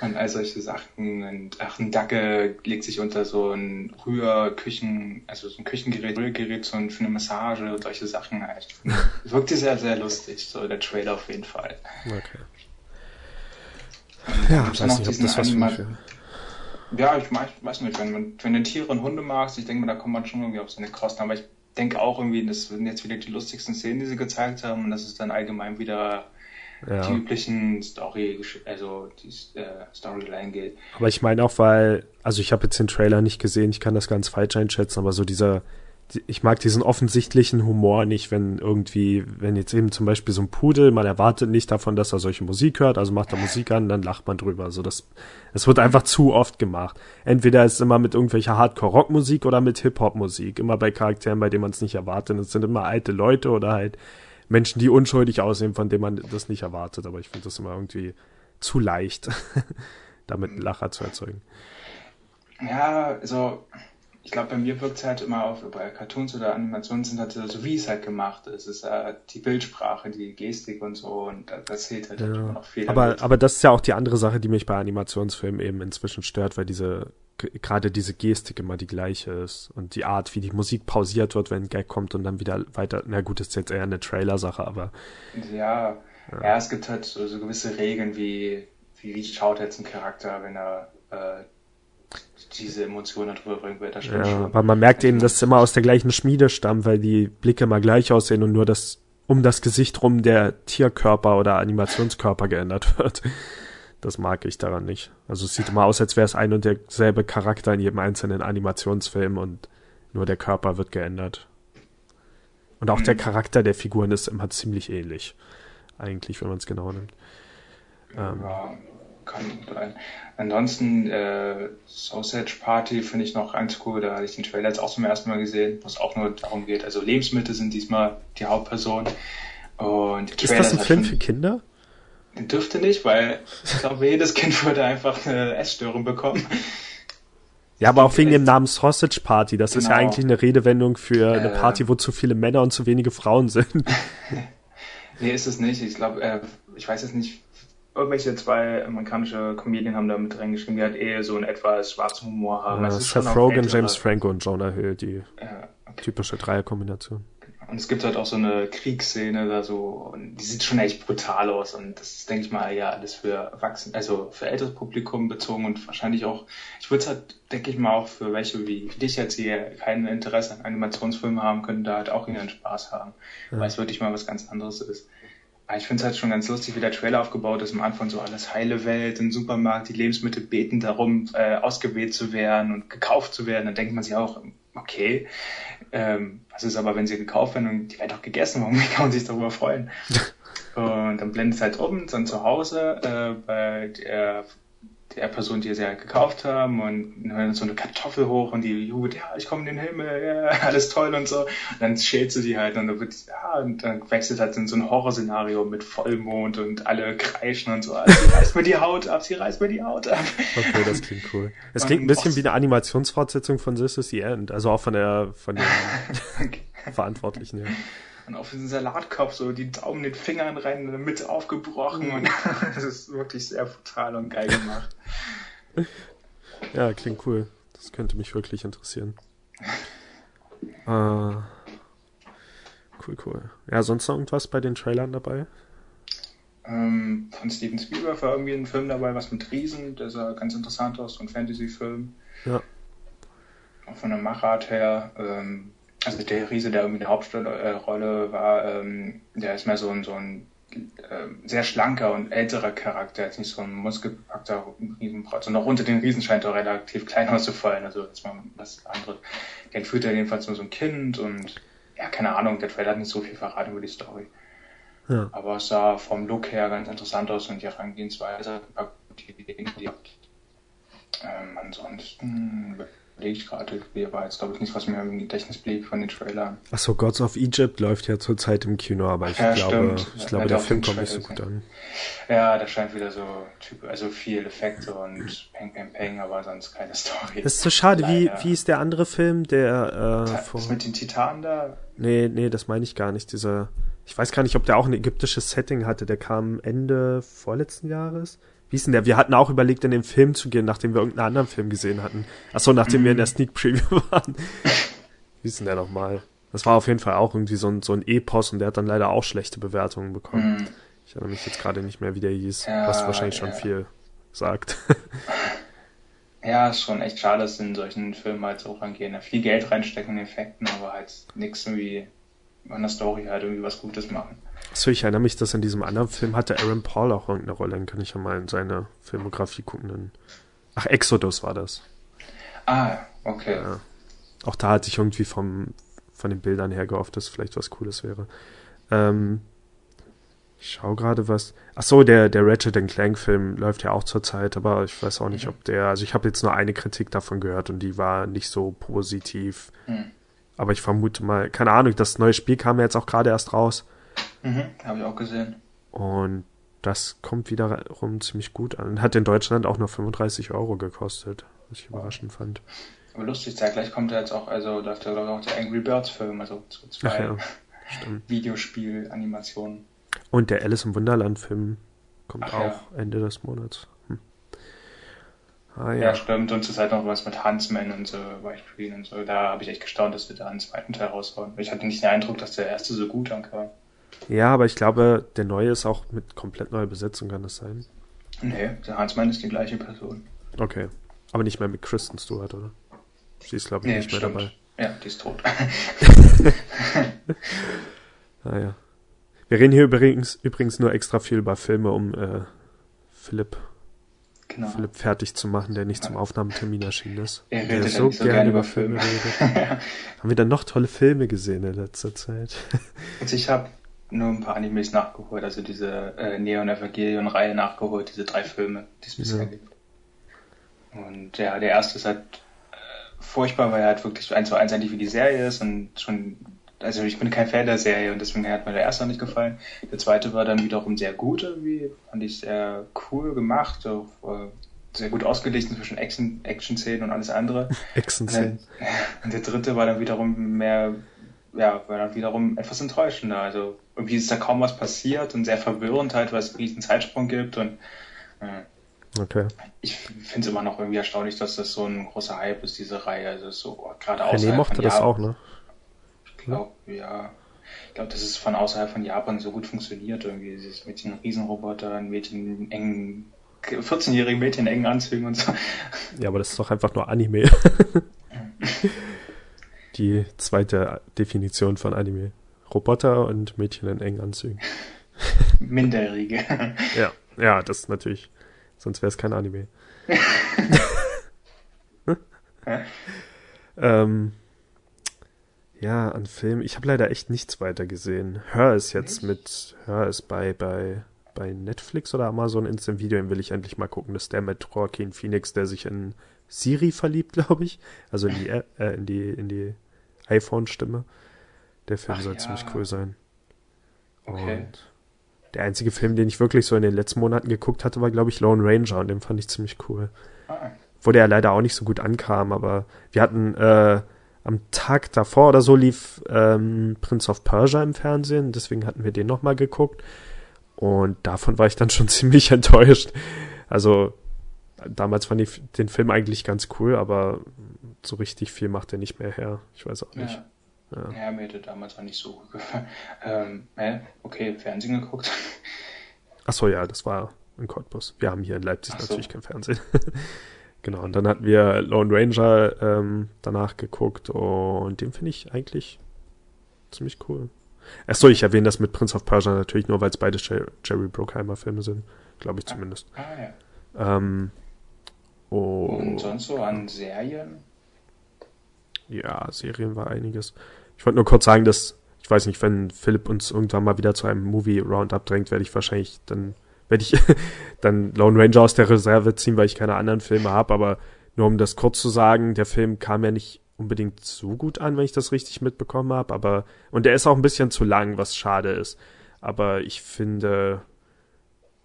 C: Und all solche Sachen. Und ach, ein Dacke legt sich unter so ein Rührküchen, also so ein Küchengerät, Rührgerät so eine Massage und solche Sachen halt. Wirkte sehr, sehr lustig, so der Trailer auf jeden Fall. Okay. ja, ich weiß nicht, ob das was für mich Ja, ich weiß nicht, wenn, man, wenn du Tiere und Hunde magst, ich denke mal, da kommt man schon irgendwie auf seine Kosten, aber ich denke auch irgendwie, das sind jetzt wieder die lustigsten Szenen, die sie gezeigt haben und das ist dann allgemein wieder ja. die üblichen Story, also die äh, Storyline geht.
B: Aber ich meine auch, weil, also ich habe jetzt den Trailer nicht gesehen, ich kann das ganz falsch einschätzen, aber so dieser, ich mag diesen offensichtlichen Humor nicht, wenn irgendwie, wenn jetzt eben zum Beispiel so ein Pudel, man erwartet nicht davon, dass er solche Musik hört, also macht er Musik an, dann lacht man drüber. Also das, es wird einfach zu oft gemacht. Entweder ist es immer mit irgendwelcher Hardcore-Rock-Musik oder mit Hip-Hop-Musik. Immer bei Charakteren, bei denen man es nicht erwartet. Es sind immer alte Leute oder halt Menschen, die unschuldig aussehen, von denen man das nicht erwartet. Aber ich finde das immer irgendwie zu leicht, damit Lacher zu erzeugen.
C: Ja, also ich glaube, bei mir wirkt es halt immer auf, bei Cartoons oder Animationen sind halt so, wie es halt gemacht ist. Es ist äh, die Bildsprache, die Gestik und so und das zählt halt, ja. immer noch viel.
B: Aber, aber das ist ja auch die andere Sache, die mich bei Animationsfilmen eben inzwischen stört, weil diese, gerade diese Gestik immer die gleiche ist und die Art, wie die Musik pausiert wird, wenn ein Gag kommt und dann wieder weiter, na gut, ist jetzt eher eine Trailer-Sache, aber.
C: Ja, ja, ja, es gibt halt so, so gewisse Regeln wie, wie, wie schaut jetzt ein Charakter, wenn er, äh, diese Emotionen darüber bringen wird. Das
B: ja, schon. aber man merkt eben, dass es immer aus der gleichen Schmiede stammt, weil die Blicke mal gleich aussehen und nur das um das Gesicht rum der Tierkörper oder Animationskörper geändert wird. Das mag ich daran nicht. Also es sieht immer aus, als wäre es ein und derselbe Charakter in jedem einzelnen Animationsfilm und nur der Körper wird geändert. Und auch mhm. der Charakter der Figuren ist immer ziemlich ähnlich. Eigentlich, wenn man es genau nimmt.
C: Ähm, ja, kann. Ansonsten, äh, Sausage Party finde ich noch ganz cool. Da hatte ich den Trailer jetzt auch zum ersten Mal gesehen, wo es auch nur darum geht. Also Lebensmittel sind diesmal die Hauptperson. Und
B: ist das ein Film für Kinder?
C: Dürfte nicht, weil ich glaube, jedes Kind würde einfach eine Essstörung bekommen.
B: Ja, aber auch wegen dem Namen Sausage Party. Das genau. ist ja genau. eigentlich eine Redewendung für eine äh, Party, wo zu viele Männer und zu wenige Frauen sind.
C: nee, ist es nicht. Ich glaube, äh, ich weiß jetzt nicht, irgendwelche zwei amerikanische Comedien haben da mit reingeschrieben, die halt eher so einen etwas schwarzen Humor haben.
B: Ja, Seth Rogen, James Franco und Jonah Hill, die ja, okay. typische Dreierkombination.
C: Und es gibt halt auch so eine Kriegsszene da so, und die sieht schon echt brutal aus und das ist, denke ich mal, ja alles für Erwachsene, also für älteres Publikum bezogen und wahrscheinlich auch, ich würde es halt, denke ich mal, auch für welche wie dich jetzt hier kein Interesse an Animationsfilmen haben, können da halt auch ihren Spaß haben, ja. weil es wirklich mal was ganz anderes ist. Aber ich finde es halt schon ganz lustig, wie der Trailer aufgebaut ist. Am Anfang so alles heile Welt, im Supermarkt, die Lebensmittel beten darum, äh, ausgewählt zu werden und gekauft zu werden. Dann denkt man sich auch, okay, ähm, was ist aber, wenn sie gekauft werden und die werden doch gegessen, warum kann man sich darüber freuen? und dann blendet es halt um, dann zu Hause äh, bei der der Person, die sie halt gekauft haben und dann so eine Kartoffel hoch und die Jugend, ja, ich komme in den Himmel, ja, alles toll und so. Und dann schält sie die halt und dann wird, ja, und dann wechselt halt in so ein Horrorszenario mit Vollmond und alle kreischen und so. Also, sie reißt mir die Haut ab, sie reißt mir die Haut ab.
B: Okay, das klingt cool. Es klingt ein bisschen wie eine Animationsfortsetzung von This is the End, also auch von der, von den. Verantwortlichen, ja
C: und auf diesen Salatkopf so die Daumen in den Fingern rein in der Mitte aufgebrochen und das ist wirklich sehr brutal und geil gemacht.
B: Ja, klingt cool. Das könnte mich wirklich interessieren. äh, cool, cool. Ja, sonst noch irgendwas bei den Trailern dabei?
C: Ähm, von Steven Spielberg war irgendwie ein Film dabei, was mit Riesen, der sah ganz interessant aus, so ein Fantasy-Film. Ja. Auch von der Machart her. Ähm, also der Riese, der irgendwie eine Hauptrolle war, ähm, der ist mehr so ein, so ein äh, sehr schlanker und älterer Charakter, jetzt nicht so ein muskelbepackter Riesenbrot. Und auch unter den Riesen scheint er relativ klein auszufallen, also jetzt mal was anderes. Den führt er jedenfalls nur so ein Kind und ja, keine Ahnung, der Trailer hat nicht so viel verraten über die Story. Ja. Aber es sah vom Look her ganz interessant aus und die Herangehensweise, die, die, die, ähm, ansonsten ich gerade, war jetzt glaube ich nicht, was mir im Gedächtnis blieb von den Trailern.
B: Achso, Gods of Egypt läuft ja zurzeit im Kino, aber ich ja, glaube, ich glaube, der Film kommt nicht so gut an.
C: Ja, da scheint wieder so typ, also viel Effekte und Peng Peng Peng, aber sonst keine Story.
B: Das ist so schade. Wie, wie ist der andere Film, der äh,
C: vor... mit den Titanen da?
B: Nee, nee, das meine ich gar nicht. Dieser, ich weiß gar nicht, ob der auch ein ägyptisches Setting hatte. Der kam Ende vorletzten Jahres wie ist denn der? Wir hatten auch überlegt, in den Film zu gehen, nachdem wir irgendeinen anderen Film gesehen hatten. Achso, nachdem mhm. wir in der Sneak Preview waren. wie ist denn der nochmal? Das war auf jeden Fall auch irgendwie so ein, so ein Epos und der hat dann leider auch schlechte Bewertungen bekommen. Mhm. Ich erinnere mich jetzt gerade nicht mehr, wie der hieß, ja, was wahrscheinlich ja. schon viel sagt.
C: ja, ist schon echt schade, dass in solchen Filmen halt so rangehen. Da viel Geld reinstecken in Effekten, aber halt nichts irgendwie an der Story halt irgendwie was Gutes machen.
B: So, ich erinnere mich, dass in diesem anderen Film hatte Aaron Paul auch irgendeine Rolle. Dann kann ich ja mal in seine Filmografie gucken. Ach, Exodus war das.
C: Ah, okay.
B: Ja. Auch da hatte ich irgendwie vom, von den Bildern her gehofft, dass vielleicht was Cooles wäre. Ähm, ich schau gerade was. Ach so, der, der Ratchet Clank Film läuft ja auch zurzeit, aber ich weiß auch nicht, mhm. ob der, also ich habe jetzt nur eine Kritik davon gehört und die war nicht so positiv. Mhm. Aber ich vermute mal, keine Ahnung, das neue Spiel kam ja jetzt auch gerade erst raus.
C: Mhm, habe ich auch gesehen.
B: Und das kommt wiederum ziemlich gut an. Hat in Deutschland auch nur 35 Euro gekostet, was ich überraschend fand.
C: Aber lustig, zeitgleich kommt ja jetzt auch, also läuft ja glaube ich auch der Angry Birds Film, also so zwei ja, Videospiel-Animationen.
B: Und der Alice im Wunderland Film kommt Ach, auch ja. Ende des Monats.
C: Ah, ja. ja. stimmt. Und ist halt noch was mit Huntsman und so, Beispielen und so. Da habe ich echt gestaunt, dass wir da einen zweiten Teil raushauen. Ich hatte nicht den Eindruck, dass der erste so gut ankam.
B: Ja, aber ich glaube, der neue ist auch mit komplett neuer Besetzung, kann das sein?
C: Nee, der Hansmann ist die gleiche Person.
B: Okay. Aber nicht mehr mit Kristen Stewart, oder? Sie ist, glaube ich, nee, nicht mehr
C: stimmt.
B: dabei.
C: Ja, die ist tot.
B: ah ja. Wir reden hier übrigens, übrigens nur extra viel über Filme, um äh, Philipp, genau. Philipp fertig zu machen, der nicht zum Aufnahmetermin erschienen ist.
C: Er redet so, so gerne über Filme.
B: Filme Haben wir dann noch tolle Filme gesehen in letzter Zeit?
C: Also ich habe nur ein paar Animes nachgeholt, also diese äh, Neon Evangelion-Reihe nachgeholt, diese drei Filme, die es bisher ja. gibt. Und ja, der erste ist halt äh, furchtbar, weil er halt wirklich eins zu eins eigentlich wie die Serie ist und schon, also ich bin kein Fan der Serie und deswegen hat mir der erste nicht gefallen. Der zweite war dann wiederum sehr gut irgendwie, fand ich sehr cool gemacht, auch, äh, sehr gut ausgelegt zwischen Action-Szenen Action und alles andere.
B: Action-Szenen.
C: Und, der dritte war dann wiederum mehr ja, war dann wiederum etwas enttäuschender. Also irgendwie ist da kaum was passiert und sehr verwirrend halt, weil es einen Zeitsprung gibt und äh,
B: okay.
C: ich finde es immer noch irgendwie erstaunlich, dass das so ein großer Hype ist, diese Reihe. Also so oh, gerade
B: René mochte das auch, ne?
C: Ich glaube, ja. Ich glaube, dass es von außerhalb von Japan so gut funktioniert irgendwie. Dieses Mädchen Riesenroboter, ein Mädchen in engen 14-jährigen Mädchen in engen Anzügen und so.
B: Ja, aber das ist doch einfach nur Anime. die zweite Definition von Anime. Roboter und Mädchen in engen Anzügen.
C: Minderjährige.
B: ja, ja, das ist natürlich. Sonst wäre es kein Anime. ähm, ja, an Film. Ich habe leider echt nichts weiter gesehen. Hör es jetzt mit. Hör es bei, bei, bei Netflix oder Amazon Instant Video. Den will ich endlich mal gucken. Das ist der mit Joaquin Phoenix, der sich in Siri verliebt, glaube ich. Also in die, äh, in die, in die iPhone-Stimme. Der Film Ach, soll ja. ziemlich cool sein. Okay. Und der einzige Film, den ich wirklich so in den letzten Monaten geguckt hatte, war, glaube ich, Lone Ranger und den fand ich ziemlich cool. Ah. Wo der leider auch nicht so gut ankam, aber wir hatten äh, am Tag davor oder so lief ähm, Prince of Persia im Fernsehen, deswegen hatten wir den nochmal geguckt. Und davon war ich dann schon ziemlich enttäuscht. Also damals fand ich den Film eigentlich ganz cool, aber so richtig viel macht er nicht mehr her. Ich weiß auch nicht.
C: Ja, ja. ja mir hätte damals auch nicht so gut gefallen. Ähm, äh, okay, Fernsehen geguckt.
B: Achso, ja, das war in Cottbus. Wir haben hier in Leipzig so. natürlich kein Fernsehen. genau, und dann hatten wir Lone Ranger ähm, danach geguckt und den finde ich eigentlich ziemlich cool. Achso, ich erwähne das mit Prince of Persia natürlich nur, weil es beide Jerry Bruckheimer Filme sind. Glaube ich ah, zumindest.
C: Ah, ja.
B: Ähm,
C: und, und sonst so an Serien?
B: Ja, Serien war einiges. Ich wollte nur kurz sagen, dass, ich weiß nicht, wenn Philipp uns irgendwann mal wieder zu einem Movie-Roundup drängt, werde ich wahrscheinlich dann, werde ich dann Lone Ranger aus der Reserve ziehen, weil ich keine anderen Filme habe, aber nur um das kurz zu sagen, der Film kam ja nicht unbedingt so gut an, wenn ich das richtig mitbekommen habe, aber und der ist auch ein bisschen zu lang, was schade ist. Aber ich finde,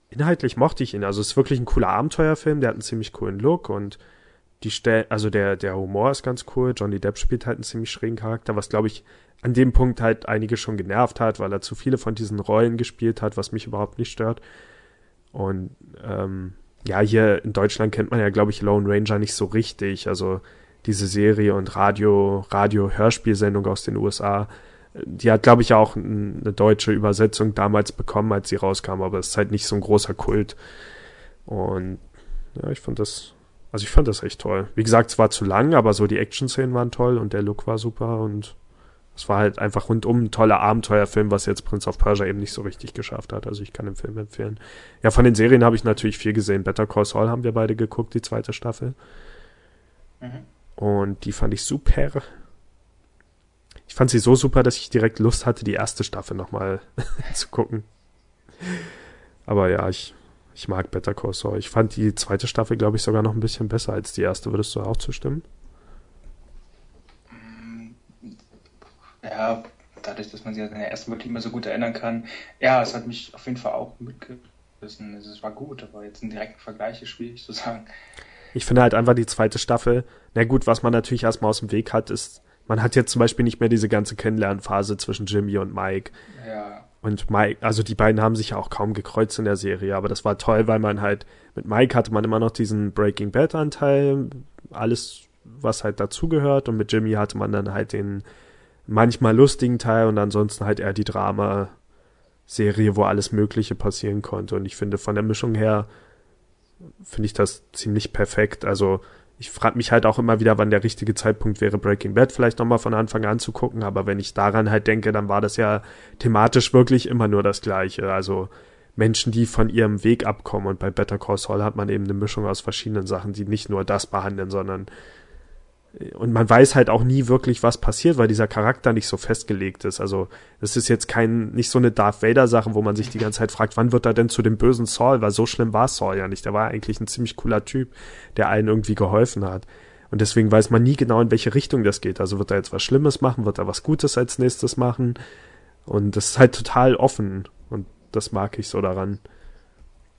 B: inhaltlich mochte ich ihn. Also es ist wirklich ein cooler Abenteuerfilm, der hat einen ziemlich coolen Look und die Stelle, also der, der Humor ist ganz cool. Johnny Depp spielt halt einen ziemlich schrägen Charakter, was glaube ich an dem Punkt halt einige schon genervt hat, weil er zu viele von diesen Rollen gespielt hat, was mich überhaupt nicht stört. Und ähm, ja, hier in Deutschland kennt man ja, glaube ich, Lone Ranger nicht so richtig. Also diese Serie und Radio, Radio-Hörspielsendung aus den USA, die hat, glaube ich, auch eine deutsche Übersetzung damals bekommen, als sie rauskam, aber es ist halt nicht so ein großer Kult. Und ja, ich fand das, also ich fand das echt toll. Wie gesagt, es war zu lang, aber so die Action-Szenen waren toll und der Look war super und es war halt einfach rundum ein toller Abenteuerfilm, was jetzt Prince of Persia eben nicht so richtig geschafft hat. Also ich kann den Film empfehlen. Ja, von den Serien habe ich natürlich viel gesehen. Better Call Saul haben wir beide geguckt, die zweite Staffel. Mhm. Und die fand ich super. Ich fand sie so super, dass ich direkt Lust hatte, die erste Staffel nochmal zu gucken. Aber ja, ich, ich mag Better Call Saul. Ich fand die zweite Staffel, glaube ich, sogar noch ein bisschen besser als die erste. Würdest du auch zustimmen?
C: Ja, dadurch, dass man sich an der ersten wirklich immer so gut erinnern kann. Ja, es hat mich auf jeden Fall auch mitgerissen. Es war gut, aber jetzt einen direkten Vergleich ist schwierig zu sagen.
B: Ich finde halt einfach die zweite Staffel, na gut, was man natürlich erstmal aus dem Weg hat, ist man hat jetzt zum Beispiel nicht mehr diese ganze Kennenlernphase zwischen Jimmy und Mike.
C: Ja.
B: Und Mike, also die beiden haben sich ja auch kaum gekreuzt in der Serie, aber das war toll, weil man halt, mit Mike hatte man immer noch diesen Breaking Bad Anteil, alles, was halt dazugehört, und mit Jimmy hatte man dann halt den manchmal lustigen Teil und ansonsten halt eher die Drama-Serie, wo alles Mögliche passieren konnte. Und ich finde, von der Mischung her finde ich das ziemlich perfekt. Also, ich frage mich halt auch immer wieder, wann der richtige Zeitpunkt wäre, Breaking Bad vielleicht nochmal von Anfang an zu gucken. Aber wenn ich daran halt denke, dann war das ja thematisch wirklich immer nur das Gleiche. Also Menschen, die von ihrem Weg abkommen. Und bei Better Call Saul hat man eben eine Mischung aus verschiedenen Sachen, die nicht nur das behandeln, sondern und man weiß halt auch nie wirklich, was passiert, weil dieser Charakter nicht so festgelegt ist. Also es ist jetzt kein, nicht so eine Darth Vader Sache, wo man sich die ganze Zeit fragt, wann wird er denn zu dem bösen Saul? Weil so schlimm war Saul ja nicht. Der war eigentlich ein ziemlich cooler Typ, der allen irgendwie geholfen hat. Und deswegen weiß man nie genau, in welche Richtung das geht. Also wird er jetzt was Schlimmes machen, wird er was Gutes als nächstes machen? Und das ist halt total offen. Und das mag ich so daran.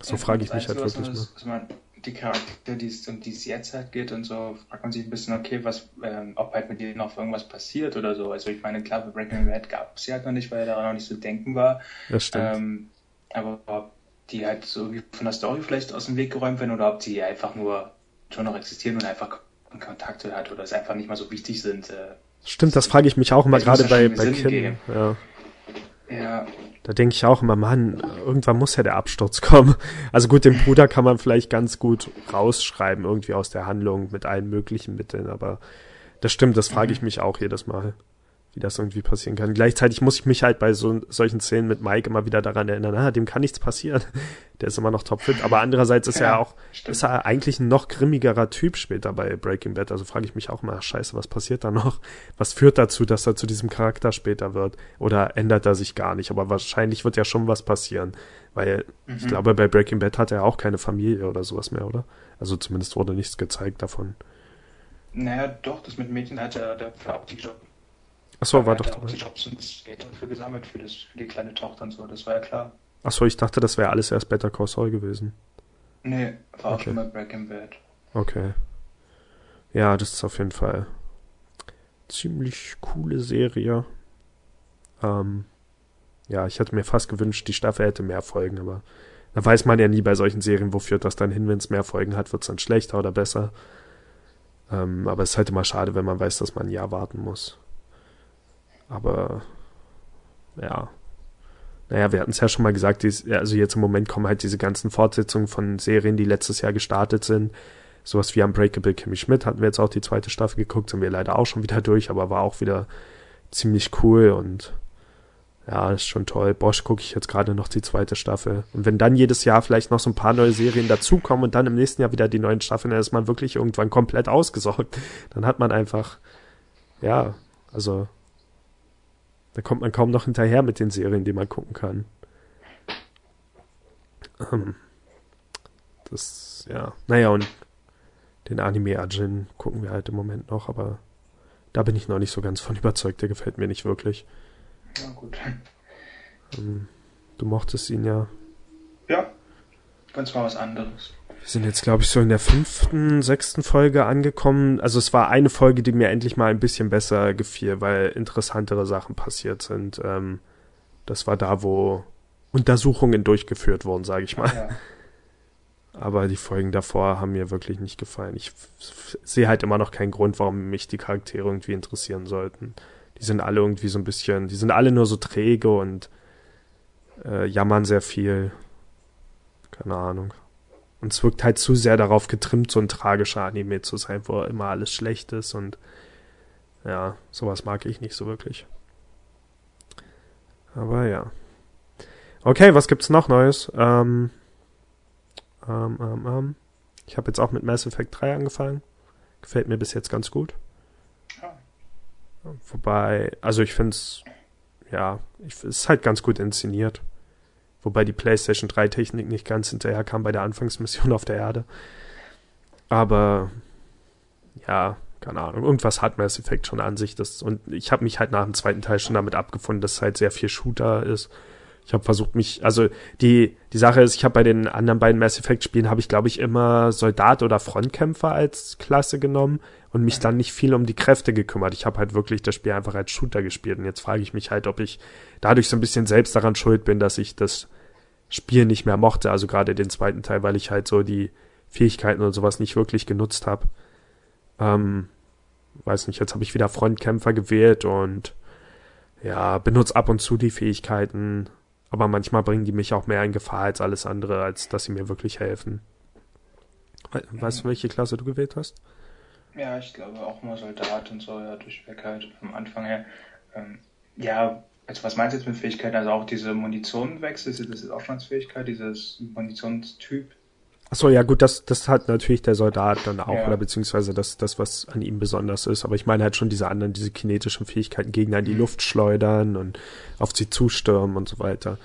B: So ja, frage ich mich halt wirklich
C: mal die Charaktere, die es, um die es jetzt halt geht und so, fragt man sich ein bisschen, okay, was, ähm, ob halt mit denen noch irgendwas passiert oder so. Also ich meine, klar, bei Breaking Bad gab es sie halt noch nicht, weil da noch nicht so denken war.
B: Das stimmt.
C: Ähm, aber ob die halt so wie von der Story vielleicht aus dem Weg geräumt werden oder ob die einfach nur schon noch existieren und einfach Kontakte hat oder es einfach nicht mal so wichtig sind. Äh,
B: Stimmt, das frage ich mich auch immer gerade bei, bei Kim. Ja.
C: ja.
B: Da denke ich auch immer, Mann, irgendwann muss ja der Absturz kommen. Also gut, den Bruder kann man vielleicht ganz gut rausschreiben, irgendwie aus der Handlung mit allen möglichen Mitteln, aber das stimmt, das frage ich mich auch jedes Mal wie das irgendwie passieren kann. Gleichzeitig muss ich mich halt bei so, solchen Szenen mit Mike immer wieder daran erinnern, ah, dem kann nichts passieren. Der ist immer noch topfit. Aber andererseits ist ja, er auch, stimmt. ist er eigentlich ein noch grimmigerer Typ später bei Breaking Bad. Also frage ich mich auch mal, scheiße, was passiert da noch? Was führt dazu, dass er zu diesem Charakter später wird? Oder ändert er sich gar nicht? Aber wahrscheinlich wird ja schon was passieren. Weil mhm. ich glaube, bei Breaking Bad hat er auch keine Familie oder sowas mehr, oder? Also zumindest wurde nichts gezeigt davon.
C: Naja, doch, das mit Mädchen hat er, der Job
B: Achso, war doch
C: dabei. Die Jobs und Geld dafür gesammelt für, das, für die kleine Tochter und so, das war ja klar.
B: Achso, ich dachte, das wäre alles erst Better Call Saul gewesen.
C: Nee, war okay. auch schon mal Breaking Bad.
B: Okay. Ja, das ist auf jeden Fall ziemlich coole Serie. Ähm, ja, ich hatte mir fast gewünscht, die Staffel hätte mehr Folgen, aber da weiß man ja nie bei solchen Serien, wo führt das dann hin, wenn es mehr Folgen hat, wird es dann schlechter oder besser. Ähm, aber es ist halt immer schade, wenn man weiß, dass man ein Jahr warten muss. Aber ja. Naja, wir hatten es ja schon mal gesagt, dies, also jetzt im Moment kommen halt diese ganzen Fortsetzungen von Serien, die letztes Jahr gestartet sind. Sowas wie Unbreakable Kimmy Schmidt hatten wir jetzt auch die zweite Staffel geguckt, sind wir leider auch schon wieder durch, aber war auch wieder ziemlich cool und ja, ist schon toll. Bosch gucke ich jetzt gerade noch die zweite Staffel. Und wenn dann jedes Jahr vielleicht noch so ein paar neue Serien dazukommen und dann im nächsten Jahr wieder die neuen Staffeln, dann ist man wirklich irgendwann komplett ausgesorgt. Dann hat man einfach, ja, also da kommt man kaum noch hinterher mit den Serien, die man gucken kann. Ähm, das, ja. Naja, und den Anime Ajin gucken wir halt im Moment noch, aber da bin ich noch nicht so ganz von überzeugt. Der gefällt mir nicht wirklich.
C: Na gut.
B: Ähm, du mochtest ihn ja.
C: Ja, ganz mal was anderes.
B: Wir sind jetzt, glaube ich, so in der fünften, sechsten Folge angekommen. Also es war eine Folge, die mir endlich mal ein bisschen besser gefiel, weil interessantere Sachen passiert sind. Ähm, das war da, wo Untersuchungen durchgeführt wurden, sage ich mal. Ja. Aber die Folgen davor haben mir wirklich nicht gefallen. Ich sehe halt immer noch keinen Grund, warum mich die Charaktere irgendwie interessieren sollten. Die sind alle irgendwie so ein bisschen, die sind alle nur so träge und äh, jammern sehr viel. Keine Ahnung. Und es wirkt halt zu sehr darauf getrimmt, so ein tragischer Anime zu sein, wo immer alles schlecht ist und ja, sowas mag ich nicht so wirklich. Aber ja. Okay, was gibt's noch Neues? Ähm, ähm, ähm, ähm. Ich habe jetzt auch mit Mass Effect 3 angefangen. Gefällt mir bis jetzt ganz gut. Wobei, also ich finde es, ja, es ist halt ganz gut inszeniert. Wobei die PlayStation 3 Technik nicht ganz hinterher kam bei der Anfangsmission auf der Erde. Aber ja, keine Ahnung, irgendwas hat Mass Effect schon an sich. Das, und ich habe mich halt nach dem zweiten Teil schon damit abgefunden, dass es halt sehr viel Shooter ist. Ich habe versucht mich, also die die Sache ist, ich habe bei den anderen beiden Mass Effect Spielen habe ich glaube ich immer Soldat oder Frontkämpfer als Klasse genommen und mich dann nicht viel um die Kräfte gekümmert. Ich habe halt wirklich das Spiel einfach als Shooter gespielt und jetzt frage ich mich halt, ob ich dadurch so ein bisschen selbst daran schuld bin, dass ich das Spiel nicht mehr mochte, also gerade den zweiten Teil, weil ich halt so die Fähigkeiten und sowas nicht wirklich genutzt habe. Ähm, weiß nicht, jetzt habe ich wieder Frontkämpfer gewählt und ja, benutze ab und zu die Fähigkeiten, aber manchmal bringen die mich auch mehr in Gefahr als alles andere, als dass sie mir wirklich helfen. Weißt du, welche Klasse du gewählt hast?
C: Ja, ich glaube auch immer Soldat und so, ja, durchweg halt vom Anfang her. Ähm, ja, also was meinst du jetzt mit Fähigkeiten? Also auch diese Munitionenwechsel, ist das auch schon als Fähigkeit, dieses Munitionstyp?
B: Achso, ja gut, das, das hat natürlich der Soldat dann auch,
C: Ja.
B: oder beziehungsweise das, das, was an ihm besonders ist. Aber ich meine halt schon diese anderen, diese kinetischen Fähigkeiten, Gegner in die Luft schleudern und auf sie zustürmen und so weiter.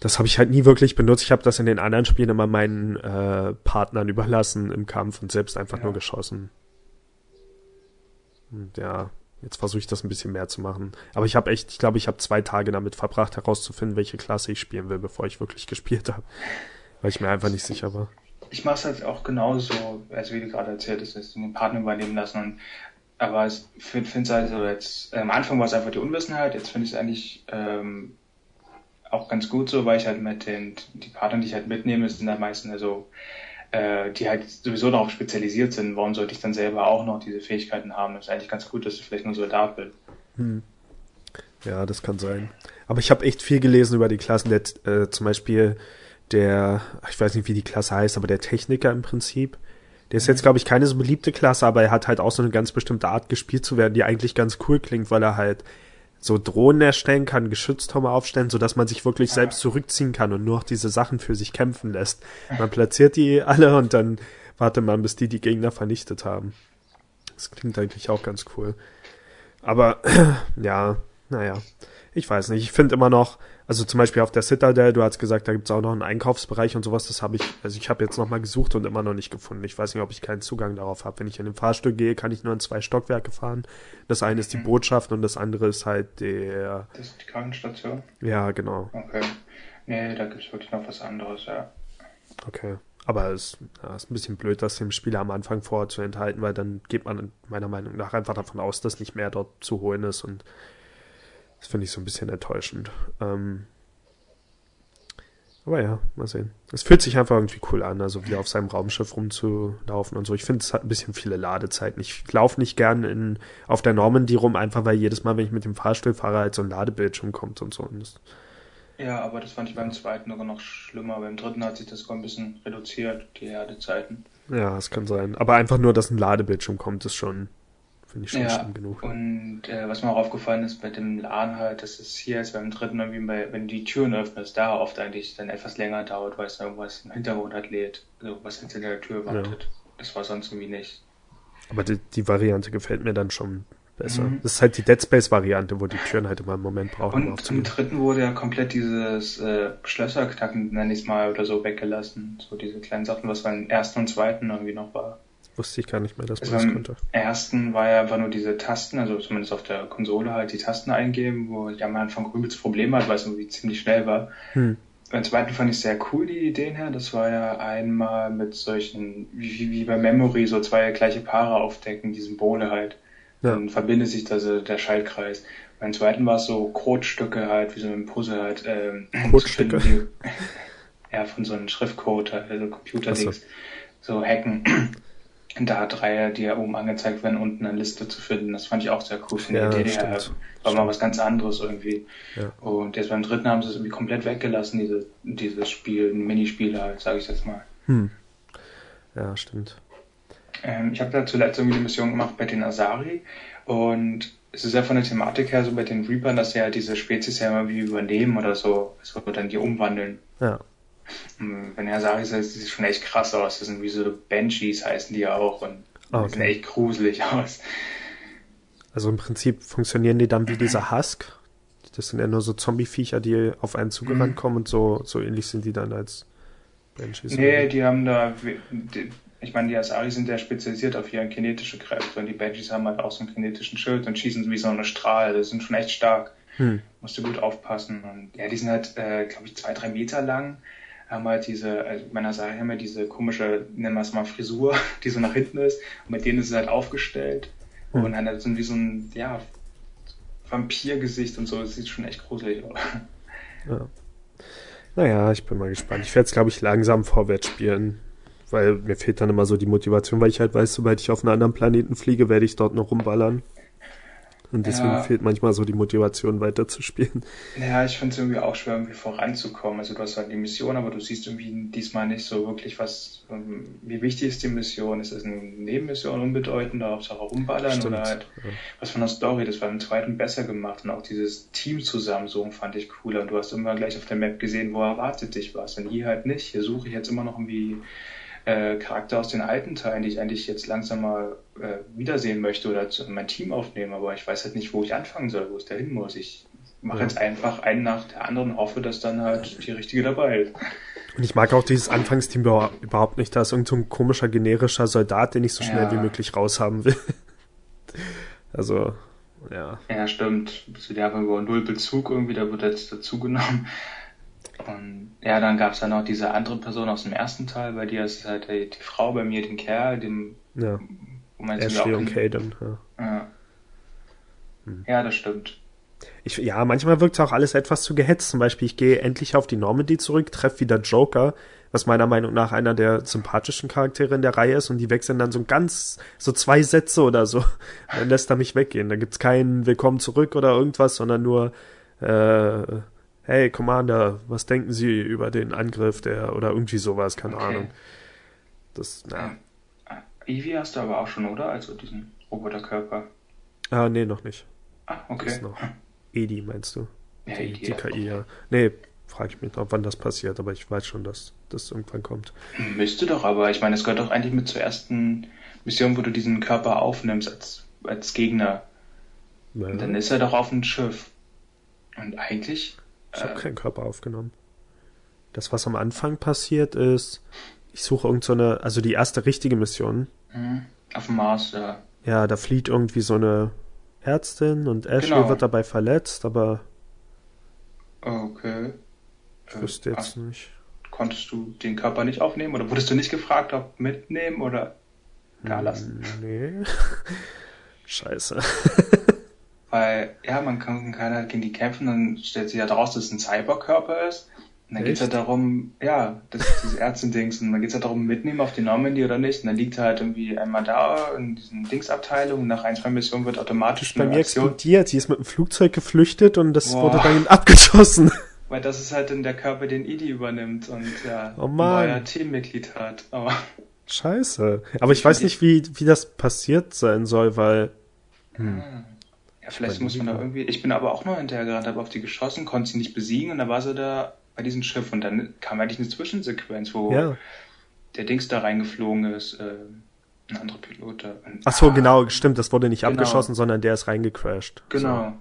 B: Das habe ich halt nie wirklich benutzt. Ich habe das in den anderen Spielen immer meinen äh, Partnern überlassen im Kampf und selbst einfach
C: Ja.
B: nur geschossen. Und ja, jetzt versuche ich das ein bisschen mehr zu machen. Aber ich habe echt, ich glaube, ich habe zwei Tage damit verbracht, herauszufinden, welche Klasse ich spielen will, bevor ich wirklich gespielt habe. Weil ich mir einfach nicht sicher war.
C: Ich mache es halt auch genauso, also wie du gerade erzählt hast, es den Partner übernehmen lassen. Und, aber ich finde es halt so, jetzt, am Anfang war es einfach die Unwissenheit, jetzt finde ich es eigentlich ähm, auch ganz gut so, weil ich halt mit den, die Partner, die ich halt mitnehme, sind halt meistens also, äh, die halt sowieso darauf spezialisiert sind. Warum sollte ich dann selber auch noch diese Fähigkeiten haben? Das ist eigentlich ganz gut, dass ich vielleicht nur Soldat bin.
B: Ja, das kann sein. Aber ich habe echt viel gelesen über die Klassen. Der, äh, zum Beispiel der, ich weiß nicht, wie die Klasse heißt, aber der Techniker im Prinzip. Der ist jetzt, glaube ich, keine so beliebte Klasse, aber er hat halt auch so eine ganz bestimmte Art gespielt zu werden, die eigentlich ganz cool klingt, weil er halt so Drohnen erstellen kann, Geschütztürme aufstellen, so dass man sich wirklich selbst zurückziehen kann und nur noch diese Sachen für sich kämpfen lässt. Man platziert die alle und dann wartet man, bis die die Gegner vernichtet haben. Das klingt eigentlich auch ganz cool. Aber ja, naja, ich weiß nicht. Ich finde immer noch, also zum Beispiel auf der Citadel, du hast gesagt, da gibt's auch noch einen Einkaufsbereich und sowas. Das habe ich, also ich habe jetzt noch mal gesucht und immer noch nicht gefunden. Ich weiß nicht, ob ich keinen Zugang darauf habe. Wenn ich in den Fahrstuhl gehe, kann ich nur in zwei Stockwerke fahren. Das eine ist die Botschaft und das andere ist halt der,
C: Das ist die Krankenstation.
B: ja genau,
C: Okay. Nee, da gibt's wirklich noch was anderes, ja.
B: okay. Aber es ja, ist ein bisschen blöd, das dem Spieler am Anfang vorher zu enthalten, weil dann geht man meiner Meinung nach einfach davon aus, dass nicht mehr dort zu holen ist und das finde ich so ein bisschen enttäuschend. Ähm, aber ja, mal sehen. Es fühlt sich einfach irgendwie cool an, also wieder auf seinem Raumschiff rumzulaufen und so. Ich finde, es hat ein bisschen viele Ladezeiten. Ich laufe nicht gern in, auf der Normandy rum, einfach weil jedes Mal, wenn ich mit dem Fahrstuhl fahre, halt so ein Ladebildschirm kommt und so. Und das,
C: Ja, aber das fand ich beim zweiten sogar noch schlimmer. Beim dritten hat sich das sogar ein bisschen reduziert, die Ladezeiten.
B: ja, es kann sein. Aber einfach nur, dass ein Ladebildschirm kommt, ist schon, finde ich schon
C: Ja,
B: schlimm genug.
C: und äh, was mir auch aufgefallen ist bei dem Laden halt, dass es hier ist beim dritten irgendwie, bei, wenn du die Türen öffnest, da oft eigentlich dann etwas länger dauert, weil es irgendwas im Hintergrund halt lädt, also was hinter der Tür wartet. Das war sonst irgendwie nicht.
B: Aber die, die Variante gefällt mir dann schon besser.
C: Mhm.
B: Das ist halt die Dead Space Variante, wo die Türen halt immer einen Moment brauchen, um
C: Und im
B: aufzugehen.
C: dritten wurde ja komplett dieses äh, Schlösserknacken, nenn ich mal, oder so weggelassen. So diese kleinen Sachen, was beim ersten und zweiten irgendwie noch war.
B: Wusste ich gar nicht mehr, dass man
C: Also
B: das konnte.
C: ersten war ja einfach nur diese Tasten, also zumindest auf der Konsole halt die Tasten eingeben, wo ich am Anfang übelst Probleme hatte, weil es irgendwie ziemlich schnell war.
B: Hm.
C: Beim zweiten fand ich sehr cool die Ideen her. Das war ja einmal mit solchen, wie, wie, bei Memory, so zwei gleiche Paare aufdecken, die Symbole halt.
B: Ja.
C: Dann verbindet sich da so der Schaltkreis. Beim zweiten war es so Codestücke halt, wie so ein Puzzle halt. Ähm, die- Ja, von so einem Schriftcode, also Computerdings. So hacken. Da drei, die ja oben angezeigt werden, unten eine Liste zu finden. Das fand ich auch sehr cool. Von
B: Ja,
C: der her.
B: stimmt.
C: War mal was ganz anderes irgendwie.
B: Ja.
C: Und jetzt beim dritten haben sie es irgendwie komplett weggelassen, diese, dieses Spiel, ein Minispiel halt, sage ich jetzt mal.
B: Hm. Ja, stimmt.
C: Ähm, ich habe da zuletzt irgendwie eine Mission gemacht bei den Asari und es ist ja von der Thematik her so bei den Reapern, dass sie ja diese Spezies ja immer wie übernehmen oder so, so dann die umwandeln.
B: Ja.
C: Und Wenn Asari ist, das sieht schon echt krass aus. Das sind wie so Banshees heißen die ja auch und
B: Ah,
C: die sehen
B: okay.
C: echt gruselig aus.
B: Also im Prinzip funktionieren die dann wie dieser Husk. Das sind ja nur so Zombie-Viecher, die auf einen zugerannt
C: Mhm.
B: kommen und so, so ähnlich sind die dann als Banshees.
C: Nee, die haben da, die, ich meine, die Asari sind ja spezialisiert auf ihre kinetische Kräfte und die Banshees haben halt auch so einen kinetischen Schild und schießen wie so eine Strahl. Das sind schon echt stark.
B: Hm.
C: Musst du gut aufpassen. Und ja, die sind halt, äh, glaube ich, zwei, drei Meter lang. Haben halt diese, also meiner Seite haben wir diese komische, nennen wir es mal Frisur, die so nach hinten ist. Und mit denen ist es halt aufgestellt.
B: Hm.
C: Und dann halt so wie so ein, ja, Vampirgesicht und so. Das sieht schon echt gruselig aus.
B: Ja. Naja, ich bin mal gespannt. Ich werde es, glaube ich, langsam vorwärts spielen. Weil mir fehlt dann immer so die Motivation, weil ich halt weiß, sobald ich auf einen anderen Planeten fliege, werde ich dort noch rumballern. Und deswegen
C: Ja.
B: fehlt manchmal so die Motivation weiterzuspielen.
C: Ja, ich finde es irgendwie auch schwer, irgendwie voranzukommen. Also du hast halt die Mission, aber du siehst irgendwie diesmal nicht so wirklich, was, ähm, wie wichtig ist die Mission? Ist es eine Nebenmission, unbedeutend, Hauptsache rumballern
B: Stimmt,
C: oder halt
B: ja.
C: was von der Story? Das war im zweiten besser gemacht und auch dieses Team zusammensuchen fand ich cooler. Und du hast immer gleich auf der Map gesehen, wo erwartet dich was. Und hier halt nicht. Hier suche ich jetzt immer noch irgendwie äh, Charakter aus den alten Teilen, die ich eigentlich jetzt langsam mal äh, wiedersehen möchte oder zu, in mein Team aufnehmen, aber ich weiß halt nicht, wo ich anfangen soll, wo es dahin muss. Ich mache jetzt einfach einen nach der anderen, hoffe, dass dann halt die richtige dabei ist.
B: Und ich mag auch dieses Anfangsteam überhau- überhaupt nicht. Da ist irgend so ein komischer generischer Soldat, den ich so schnell
C: Ja.
B: wie möglich raushaben will. Also, ja.
C: Ja, stimmt. Zu der haben wir null Bezug irgendwie, da wird jetzt dazugenommen. Und ja, dann gab es dann noch diese andere Person aus dem ersten Teil, bei dir ist es halt die, die Frau, bei mir den Kerl, dem,
B: Ja, Ashley und Caden. Ja.
C: Ja.
B: Hm.
C: ja, das stimmt.
B: Ich, ja, manchmal wirkt auch alles etwas zu gehetzt. Zum Beispiel, ich gehe endlich auf die Normandy zurück, treffe wieder Joker, was meiner Meinung nach einer der sympathischen Charaktere in der Reihe ist und die wechseln dann so ganz, so zwei Sätze oder so. Dann lässt er mich weggehen. Da gibt's kein Willkommen zurück oder irgendwas, sondern nur, äh, hey Commander, was denken Sie über den Angriff der, oder irgendwie sowas, keine
C: Okay.
B: Ahnung. Das, na,
C: Eevee hast du aber auch schon, oder? Also diesen Roboterkörper.
B: ah, nee, noch nicht.
C: Ah, okay.
B: Das noch. Edi, meinst du?
C: Ja,
B: die,
C: Edi,
B: die. KI, ja. Nee, frage ich mich noch, wann das passiert, aber ich weiß schon, dass das irgendwann kommt.
C: Müsste doch, aber ich meine, es gehört doch eigentlich mit zur ersten Mission, wo du diesen Körper aufnimmst als, als Gegner.
B: Ja,
C: Und dann ist er doch auf dem Schiff. Und eigentlich,
B: ich habe
C: äh,
B: keinen Körper aufgenommen. Das, was am Anfang passiert ist, ich suche irgend so eine, also die erste richtige Mission.
C: hm, auf dem Mars, ja.
B: Ja, da flieht irgendwie so eine Ärztin und Ashley
C: Genau.
B: wird dabei verletzt, aber
C: Okay.
B: ich wüsste jetzt
C: Ach,
B: nicht.
C: konntest du den Körper nicht aufnehmen oder wurdest du nicht gefragt, ob mitnehmen oder da lassen?
B: Nee. Scheiße.
C: Weil, ja, man kann, kann halt gegen die kämpfen, dann stellt sich ja daraus, dass es ein Cyberkörper ist. Und dann geht's
B: Echt?
C: halt darum, ja, das ist dieses Ärztendings. Und dann geht's halt darum, mitnehmen auf die Normandy oder nicht. Und dann liegt er halt irgendwie einmal da in diesen Dingsabteilung. Und nach ein, zwei Missionen wird automatisch
B: Bei
C: eine
B: mir
C: Aktion.
B: explodiert. Sie ist mit dem Flugzeug geflüchtet und das
C: Boah.
B: wurde dann abgeschossen.
C: Weil das ist halt dann der Körper, den Idi übernimmt und ja,
B: Oh Mann.
C: ein neuer Teammitglied hat. Aber
B: Scheiße. Aber ich weiß nicht, wie, wie das passiert sein soll, weil.
C: Ja, vielleicht muss man da irgendwie. Ich bin aber auch noch hinterhergerannt, habe auf die geschossen, konnte sie nicht besiegen und dann war sie da bei diesem Schiff und dann kam eigentlich eine Zwischensequenz, wo
B: Ja.
C: der Dings da reingeflogen ist, äh, ein anderer Pilot da. Und,
B: Ach so,
C: ah,
B: genau, stimmt. Das wurde nicht
C: Genau.
B: abgeschossen, sondern der ist reingecrashed.
C: Genau.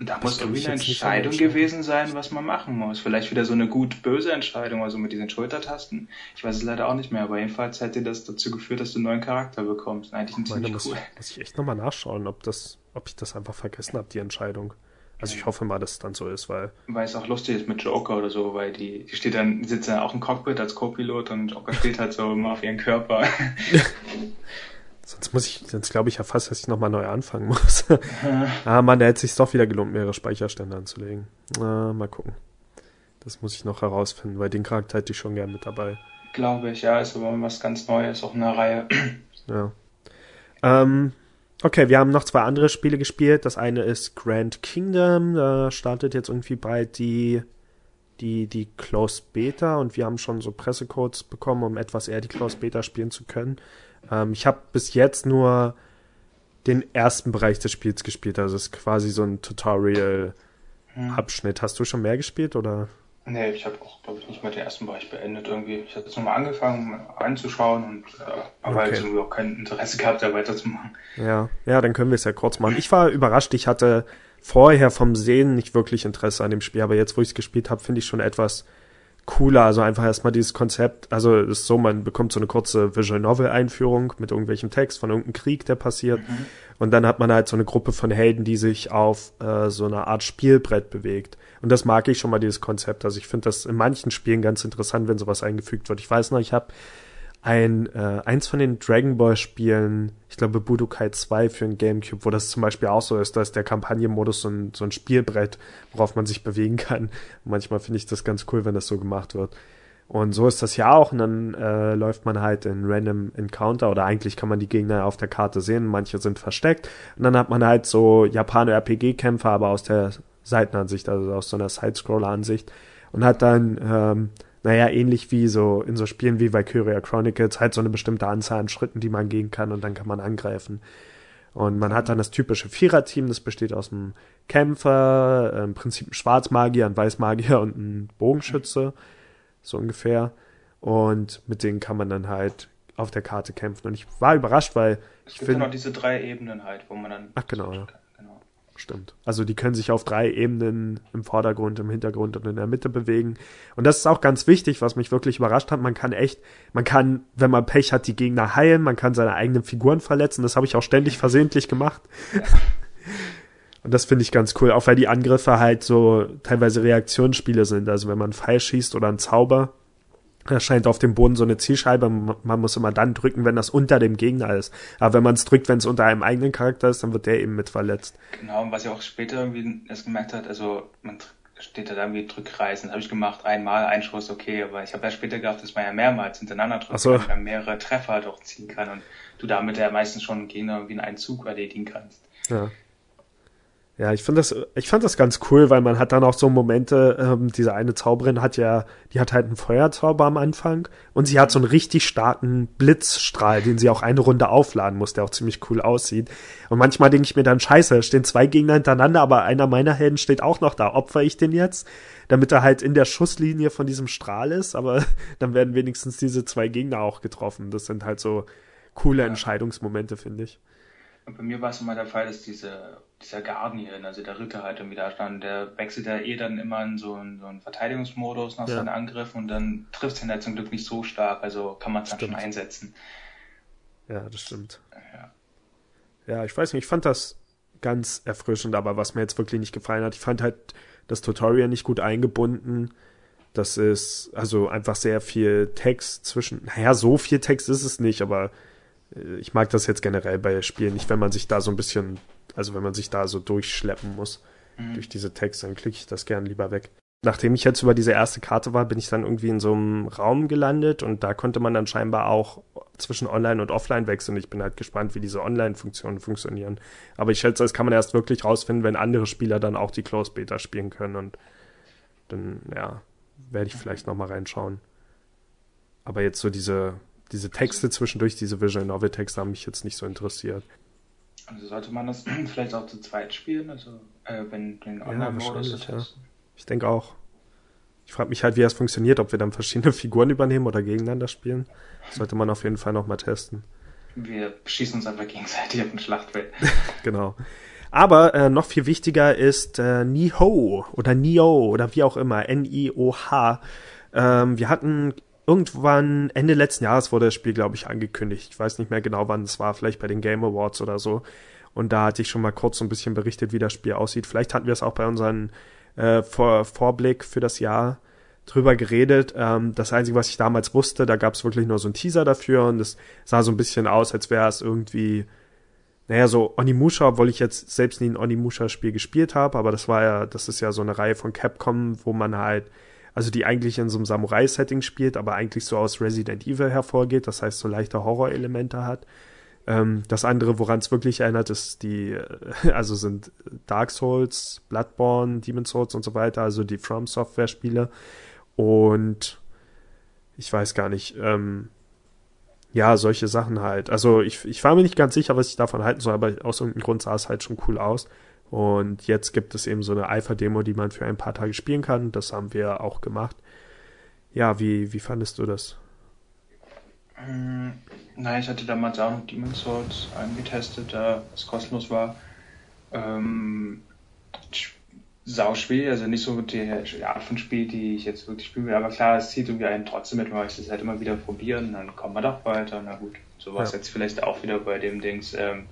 C: Und da
B: Das
C: muss irgendwie eine Entscheidung gewesen sein, was man machen muss. Vielleicht wieder so eine gut-böse Entscheidung, also mit diesen Schultertasten. Ich weiß es leider auch nicht mehr, aber jedenfalls hätte das dazu geführt, dass du einen neuen Charakter bekommst. Eigentlich ein
B: So. Meine,
C: ziemlich
B: muss,
C: cool.
B: muss ich echt nochmal nachschauen, ob das, ob ich das einfach vergessen habe, die Entscheidung. Also ich hoffe mal, dass es dann so ist, weil.
C: Weil es auch lustig ist mit Joker oder so, weil die, die steht dann, sitzt dann auch im Cockpit als Co-Pilot und Joker steht halt so immer auf ihren Körper.
B: Sonst muss ich, sonst glaube ich ja fast, dass ich nochmal neu anfangen muss. ah, Mann, da hätte es sich doch wieder gelohnt, mehrere Speicherstände anzulegen. Ah, mal gucken. Das muss ich noch herausfinden, weil den Charakter hätte ich schon gern mit dabei.
C: Glaube ich, ja, ist aber was ganz Neues, auch in der Reihe.
B: Ja. Ähm, okay, wir haben noch zwei andere Spiele gespielt. Das eine ist Grand Kingdom. Da startet jetzt irgendwie bald die, die, die Closed Beta und wir haben schon so Pressecodes bekommen, um etwas eher die Closed Beta spielen zu können. Ähm, ich habe bis jetzt nur den ersten Bereich des Spiels gespielt. Also es ist quasi so ein Tutorial-Abschnitt. Hast du schon mehr gespielt oder?
C: Nee, ich habe auch, glaube ich, nicht mal den ersten Bereich beendet irgendwie. Ich habe jetzt nochmal angefangen, anzuschauen und äh, aber
B: Okay.
C: halt irgendwie auch kein Interesse gehabt, da weiterzumachen.
B: Ja, ja, dann können wir es ja kurz machen. Ich war überrascht, ich hatte vorher vom Sehen nicht wirklich Interesse an dem Spiel, aber jetzt, wo ich es gespielt habe, finde ich schon etwas cooler. Also einfach erstmal dieses Konzept, also es ist so, man bekommt so eine kurze Visual Novel Einführung mit irgendwelchem Text von irgendeinem Krieg, der passiert. Und dann hat man halt so eine Gruppe von Helden, die sich auf äh, so einer Art Spielbrett bewegt. Und das mag ich schon mal, dieses Konzept. Also ich finde das in manchen Spielen ganz interessant, wenn sowas eingefügt wird. Ich weiß noch, ich habe ein äh, eins von den Dragon Ball Spielen, ich glaube Budokai 2 für ein Gamecube, wo das zum Beispiel auch so ist, da ist der Kampagnenmodus so ein, so ein Spielbrett, worauf man sich bewegen kann. Manchmal finde ich das ganz cool, wenn das so gemacht wird. Und so ist das ja auch. Und dann äh, läuft man halt in Random Encounter oder eigentlich kann man die Gegner auf der Karte sehen. Manche sind versteckt. Und dann hat man halt so Japaner-RPG-Kämpfer, aber aus der Seitenansicht, also aus so einer Sidescroller-Ansicht. Und hat dann, ähm, naja, ähnlich wie so in so Spielen wie Valkyria Chronicles, halt so eine bestimmte Anzahl an Schritten, die man gehen kann und dann kann man angreifen. Und man hat dann das typische Viererteam, das besteht aus einem Kämpfer, äh, im Prinzip ein Schwarzmagier, ein Weißmagier und ein Bogenschütze so ungefähr. Und mit denen kann man dann halt auf der Karte kämpfen. Und ich war überrascht, weil
C: es
B: ich
C: gibt ja
B: finde.
C: noch diese drei Ebenen halt, wo man dann.
B: Ach, genau, ja.
C: genau.
B: Stimmt. Also die können sich auf drei Ebenen im Vordergrund, im Hintergrund und in der Mitte bewegen. Und das ist auch ganz wichtig, was mich wirklich überrascht hat. Man kann echt, man kann, wenn man Pech hat, die Gegner heilen, man kann seine eigenen Figuren verletzen. Das habe ich auch ständig versehentlich gemacht. Und das finde ich ganz cool, auch weil die Angriffe halt so teilweise Reaktionsspiele sind. Also wenn man einen Pfeil schießt oder einen Zauber, erscheint auf dem Boden so eine Zielscheibe. Man muss immer dann drücken, wenn das unter dem Gegner ist. Aber wenn man es drückt, wenn es unter einem eigenen Charakter ist, dann wird der eben mit verletzt.
C: Genau, und was ich auch später irgendwie erst gemerkt hat, also man steht da irgendwie Drückreisen, habe ich gemacht, einmal, ein Schuss, okay, aber ich habe ja später gedacht, dass man ja mehrmals hintereinander drückt,
B: so.
C: und dann mehrere Treffer halt auch ziehen kann und du damit ja meistens schon einen Gegner wie in einen Zug erledigen kannst.
B: Ja. Ja, ich finde das, ich fand das ganz cool, weil man hat dann auch so Momente, ähm, diese eine Zauberin hat ja, die hat halt einen Feuerzauber am Anfang und sie hat so einen richtig starken Blitzstrahl, den sie auch eine Runde aufladen muss, der auch ziemlich cool aussieht. Und manchmal denke ich mir dann, scheiße, stehen zwei Gegner hintereinander, aber einer meiner Helden steht auch noch da. Opfer ich den jetzt? Damit er halt in der Schusslinie von diesem Strahl ist, aber dann werden wenigstens diese zwei Gegner auch getroffen. Das sind halt so coole ja. Entscheidungsmomente, finde ich.
C: Und bei mir war es immer der Fall, dass diese, dieser Guardian, also der Ritter halt im Widerstand, der wechselt ja eh dann immer in so einen, so einen Verteidigungsmodus nach ja. seinen Angriffen und dann trifft es ihn halt zum Glück nicht so stark, also kann man es dann schon einsetzen.
B: Ja, das stimmt.
C: Ja.
B: ja, ich weiß nicht, ich fand das ganz erfrischend, aber was mir jetzt wirklich nicht gefallen hat, ich fand halt das Tutorial nicht gut eingebunden. Das ist also einfach sehr viel Text zwischen, naja, so viel Text ist es nicht, aber ich mag das jetzt generell bei Spielen nicht, wenn man sich da so ein bisschen, also wenn man sich da so durchschleppen muss mhm. durch diese Texte, dann klicke ich das gern lieber weg. Nachdem ich jetzt über diese erste Karte war, bin ich dann irgendwie in so einem Raum gelandet und da konnte man dann scheinbar auch zwischen Online und Offline wechseln. Ich bin halt gespannt, wie diese Online-Funktionen funktionieren. Aber ich schätze, das kann man erst wirklich rausfinden, wenn andere Spieler dann auch die Close Beta spielen können und dann, ja, werde ich vielleicht nochmal reinschauen. Aber jetzt so diese diese Texte zwischendurch, diese Visual Novel Texte haben mich jetzt nicht so interessiert.
C: Also sollte man das vielleicht auch zu zweit spielen, also äh, wenn den Online-Modus
B: ja, ja. Ich denke auch. Ich frage mich halt, wie das funktioniert, ob wir dann verschiedene Figuren übernehmen oder gegeneinander spielen. Das sollte man auf jeden Fall nochmal testen.
C: Wir schießen uns einfach gegenseitig auf den Schlachtfeld.
B: genau. Aber äh, noch viel wichtiger ist äh, Niho oder Nio oder wie auch immer, N-I-O-H. Ähm, wir hatten irgendwann Ende letzten Jahres wurde das Spiel, glaube ich, angekündigt. Ich weiß nicht mehr genau, wann es war, vielleicht bei den Game Awards oder so. Und da hatte ich schon mal kurz so ein bisschen berichtet, wie das Spiel aussieht. Vielleicht hatten wir es auch bei unserem äh, Vor Vorblick für das Jahr drüber geredet. Ähm, das Einzige, was ich damals wusste, da gab es wirklich nur so ein Teaser dafür und es sah so ein bisschen aus, als wäre es irgendwie, naja, so Onimusha, obwohl ich jetzt selbst nie ein Onimusha-Spiel gespielt habe, aber das war ja, das ist ja so eine Reihe von Capcom, wo man halt also die eigentlich in so einem Samurai-Setting spielt, aber eigentlich so aus Resident Evil hervorgeht, das heißt so leichte Horror-Elemente hat. Ähm, das andere, woran es wirklich erinnert, ist die, äh, also sind Dark Souls, Bloodborne, Demon Souls und so weiter, also die From Software-Spiele. Und ich weiß gar nicht, ähm, ja, solche Sachen halt. Also ich, ich war mir nicht ganz sicher, was ich davon halten soll, aber aus irgendeinem Grund sah es halt schon cool aus. Und jetzt gibt es eben so eine Alpha-Demo, die man für ein paar Tage spielen kann. Das haben wir auch gemacht. Ja, wie, wie fandest du das?
C: Mm, nein, ich hatte damals auch noch Demon's Souls angetestet, da es kostenlos war. Ähm, sau schwierig, also nicht so die Art von Spiel, die ich jetzt wirklich spiele. Aber klar, es zieht irgendwie einen trotzdem mit, weil ich das halt immer wieder probieren, dann kommt man doch weiter. Na gut, so war es ja. jetzt vielleicht auch wieder bei dem Dings. Ähm,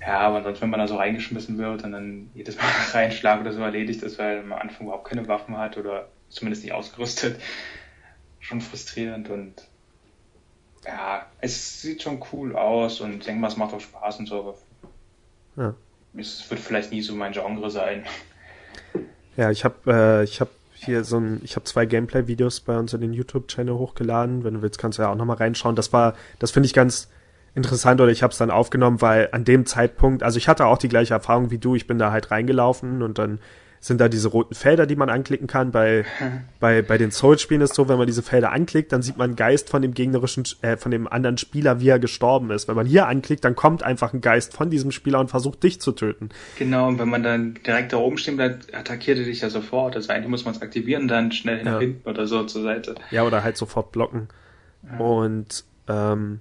C: ja, aber sonst, wenn man da so reingeschmissen wird und dann jedes Mal reinschlagen oder so erledigt ist, weil man am Anfang überhaupt keine Waffen hat oder zumindest nicht ausgerüstet, schon frustrierend und ja, es sieht schon cool aus und ich denke mal, es macht auch Spaß und so, aber
B: ja.
C: es wird vielleicht nie so mein Genre sein.
B: Ja, ich habe äh, ich hab hier so ein, ich habe zwei Gameplay-Videos bei uns in den YouTube-Channel hochgeladen. Wenn du willst, kannst du ja auch nochmal reinschauen. Das war, das finde ich ganz interessant oder ich habe es dann aufgenommen, weil an dem Zeitpunkt, also ich hatte auch die gleiche Erfahrung wie du, ich bin da halt reingelaufen und dann sind da diese roten Felder, die man anklicken kann. Bei, bei, bei den Souls-Spielen ist so, wenn man diese Felder anklickt, dann sieht man einen Geist von dem gegnerischen, äh, von dem anderen Spieler, wie er gestorben ist. Wenn man hier anklickt, dann kommt einfach ein Geist von diesem Spieler und versucht dich zu töten.
C: Genau, und wenn man dann direkt da oben steht, dann attackiert er dich ja sofort. Also eigentlich muss man es aktivieren, dann schnell nach ja. hinten oder so zur Seite.
B: Ja, oder halt sofort blocken. Ja. Und ähm,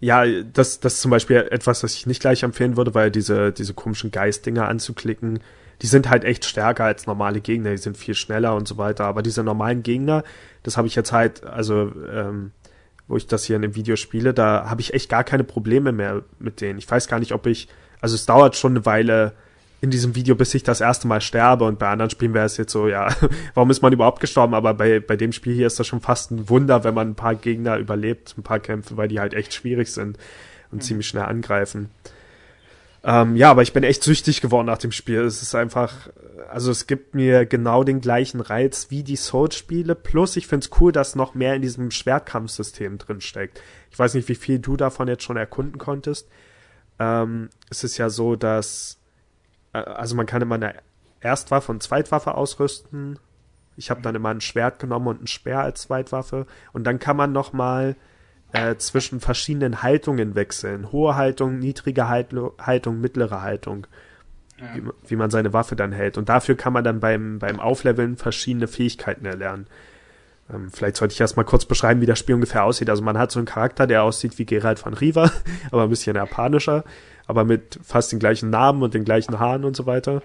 B: ja, das, das ist zum Beispiel etwas, das ich nicht gleich empfehlen würde, weil diese, diese komischen Geistdinger anzuklicken, die sind halt echt stärker als normale Gegner, die sind viel schneller und so weiter. Aber diese normalen Gegner, das habe ich jetzt halt, also ähm, wo ich das hier in dem Video spiele, da habe ich echt gar keine Probleme mehr mit denen. Ich weiß gar nicht, ob ich, also es dauert schon eine Weile in diesem Video, bis ich das erste Mal sterbe und bei anderen Spielen wäre es jetzt so, ja, warum ist man überhaupt gestorben? Aber bei, bei dem Spiel hier ist das schon fast ein Wunder, wenn man ein paar Gegner überlebt, ein paar Kämpfe, weil die halt echt schwierig sind und mhm. ziemlich schnell angreifen. Ähm, ja, aber ich bin echt süchtig geworden nach dem Spiel. Es ist einfach, also es gibt mir genau den gleichen Reiz wie die Souls-Spiele. Plus, ich find's cool, dass noch mehr in diesem Schwertkampfsystem drin steckt. Ich weiß nicht, wie viel du davon jetzt schon erkunden konntest. Ähm, es ist ja so, dass, also man kann immer eine Erstwaffe und Zweitwaffe ausrüsten. Ich habe dann immer ein Schwert genommen und ein Speer als Zweitwaffe. Und dann kann man noch mal äh, zwischen verschiedenen Haltungen wechseln. Hohe Haltung, niedrige Haltung, mittlere Haltung. Ja. Wie, wie, man seine Waffe dann hält. Und dafür kann man dann beim, beim Aufleveln verschiedene Fähigkeiten erlernen. Ähm, vielleicht sollte ich erst mal kurz beschreiben, wie das Spiel ungefähr aussieht. Also man hat so einen Charakter, der aussieht wie Geralt von Riva, aber ein bisschen japanischer, aber mit fast den gleichen Namen und den gleichen Haaren und so weiter.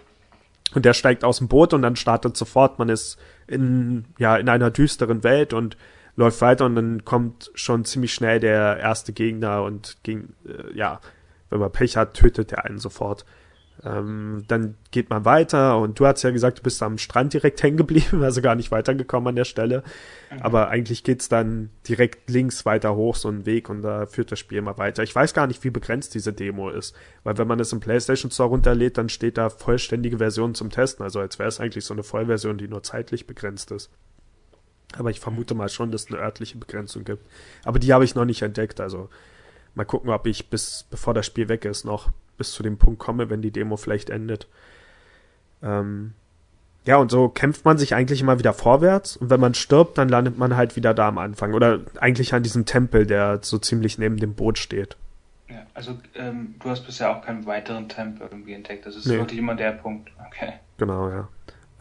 B: Und der steigt aus dem Boot und dann startet sofort, man ist in, ja, in einer düsteren Welt und läuft weiter und dann kommt schon ziemlich schnell der erste Gegner und gegen, äh, ja, wenn man Pech hat, tötet er einen sofort. Ähm, dann geht man weiter und du hast ja gesagt, du bist am Strand direkt hängen geblieben, also gar nicht weitergekommen an der Stelle. Mhm. Aber eigentlich geht's dann direkt links weiter hoch, so ein Weg und da führt das Spiel immer weiter. Ich weiß gar nicht, wie begrenzt diese Demo ist, weil wenn man es im PlayStation Store runterlädt, dann steht da vollständige Version zum Testen, also als wäre es eigentlich so eine Vollversion, die nur zeitlich begrenzt ist. Aber ich vermute mal schon, dass es eine örtliche Begrenzung gibt. Aber die habe ich noch nicht entdeckt. Also mal gucken, ob ich bis, bevor das Spiel weg ist, noch bis zu dem Punkt komme, wenn die Demo vielleicht endet. Ähm, ja, und so kämpft man sich eigentlich immer wieder vorwärts. Und wenn man stirbt, dann landet man halt wieder da am Anfang. Oder eigentlich an diesem Tempel, der so ziemlich neben dem Boot steht.
C: Ja, also ähm, du hast bisher auch keinen weiteren Tempel irgendwie entdeckt. Das ist nee. wirklich immer der Punkt. Okay.
B: Genau, ja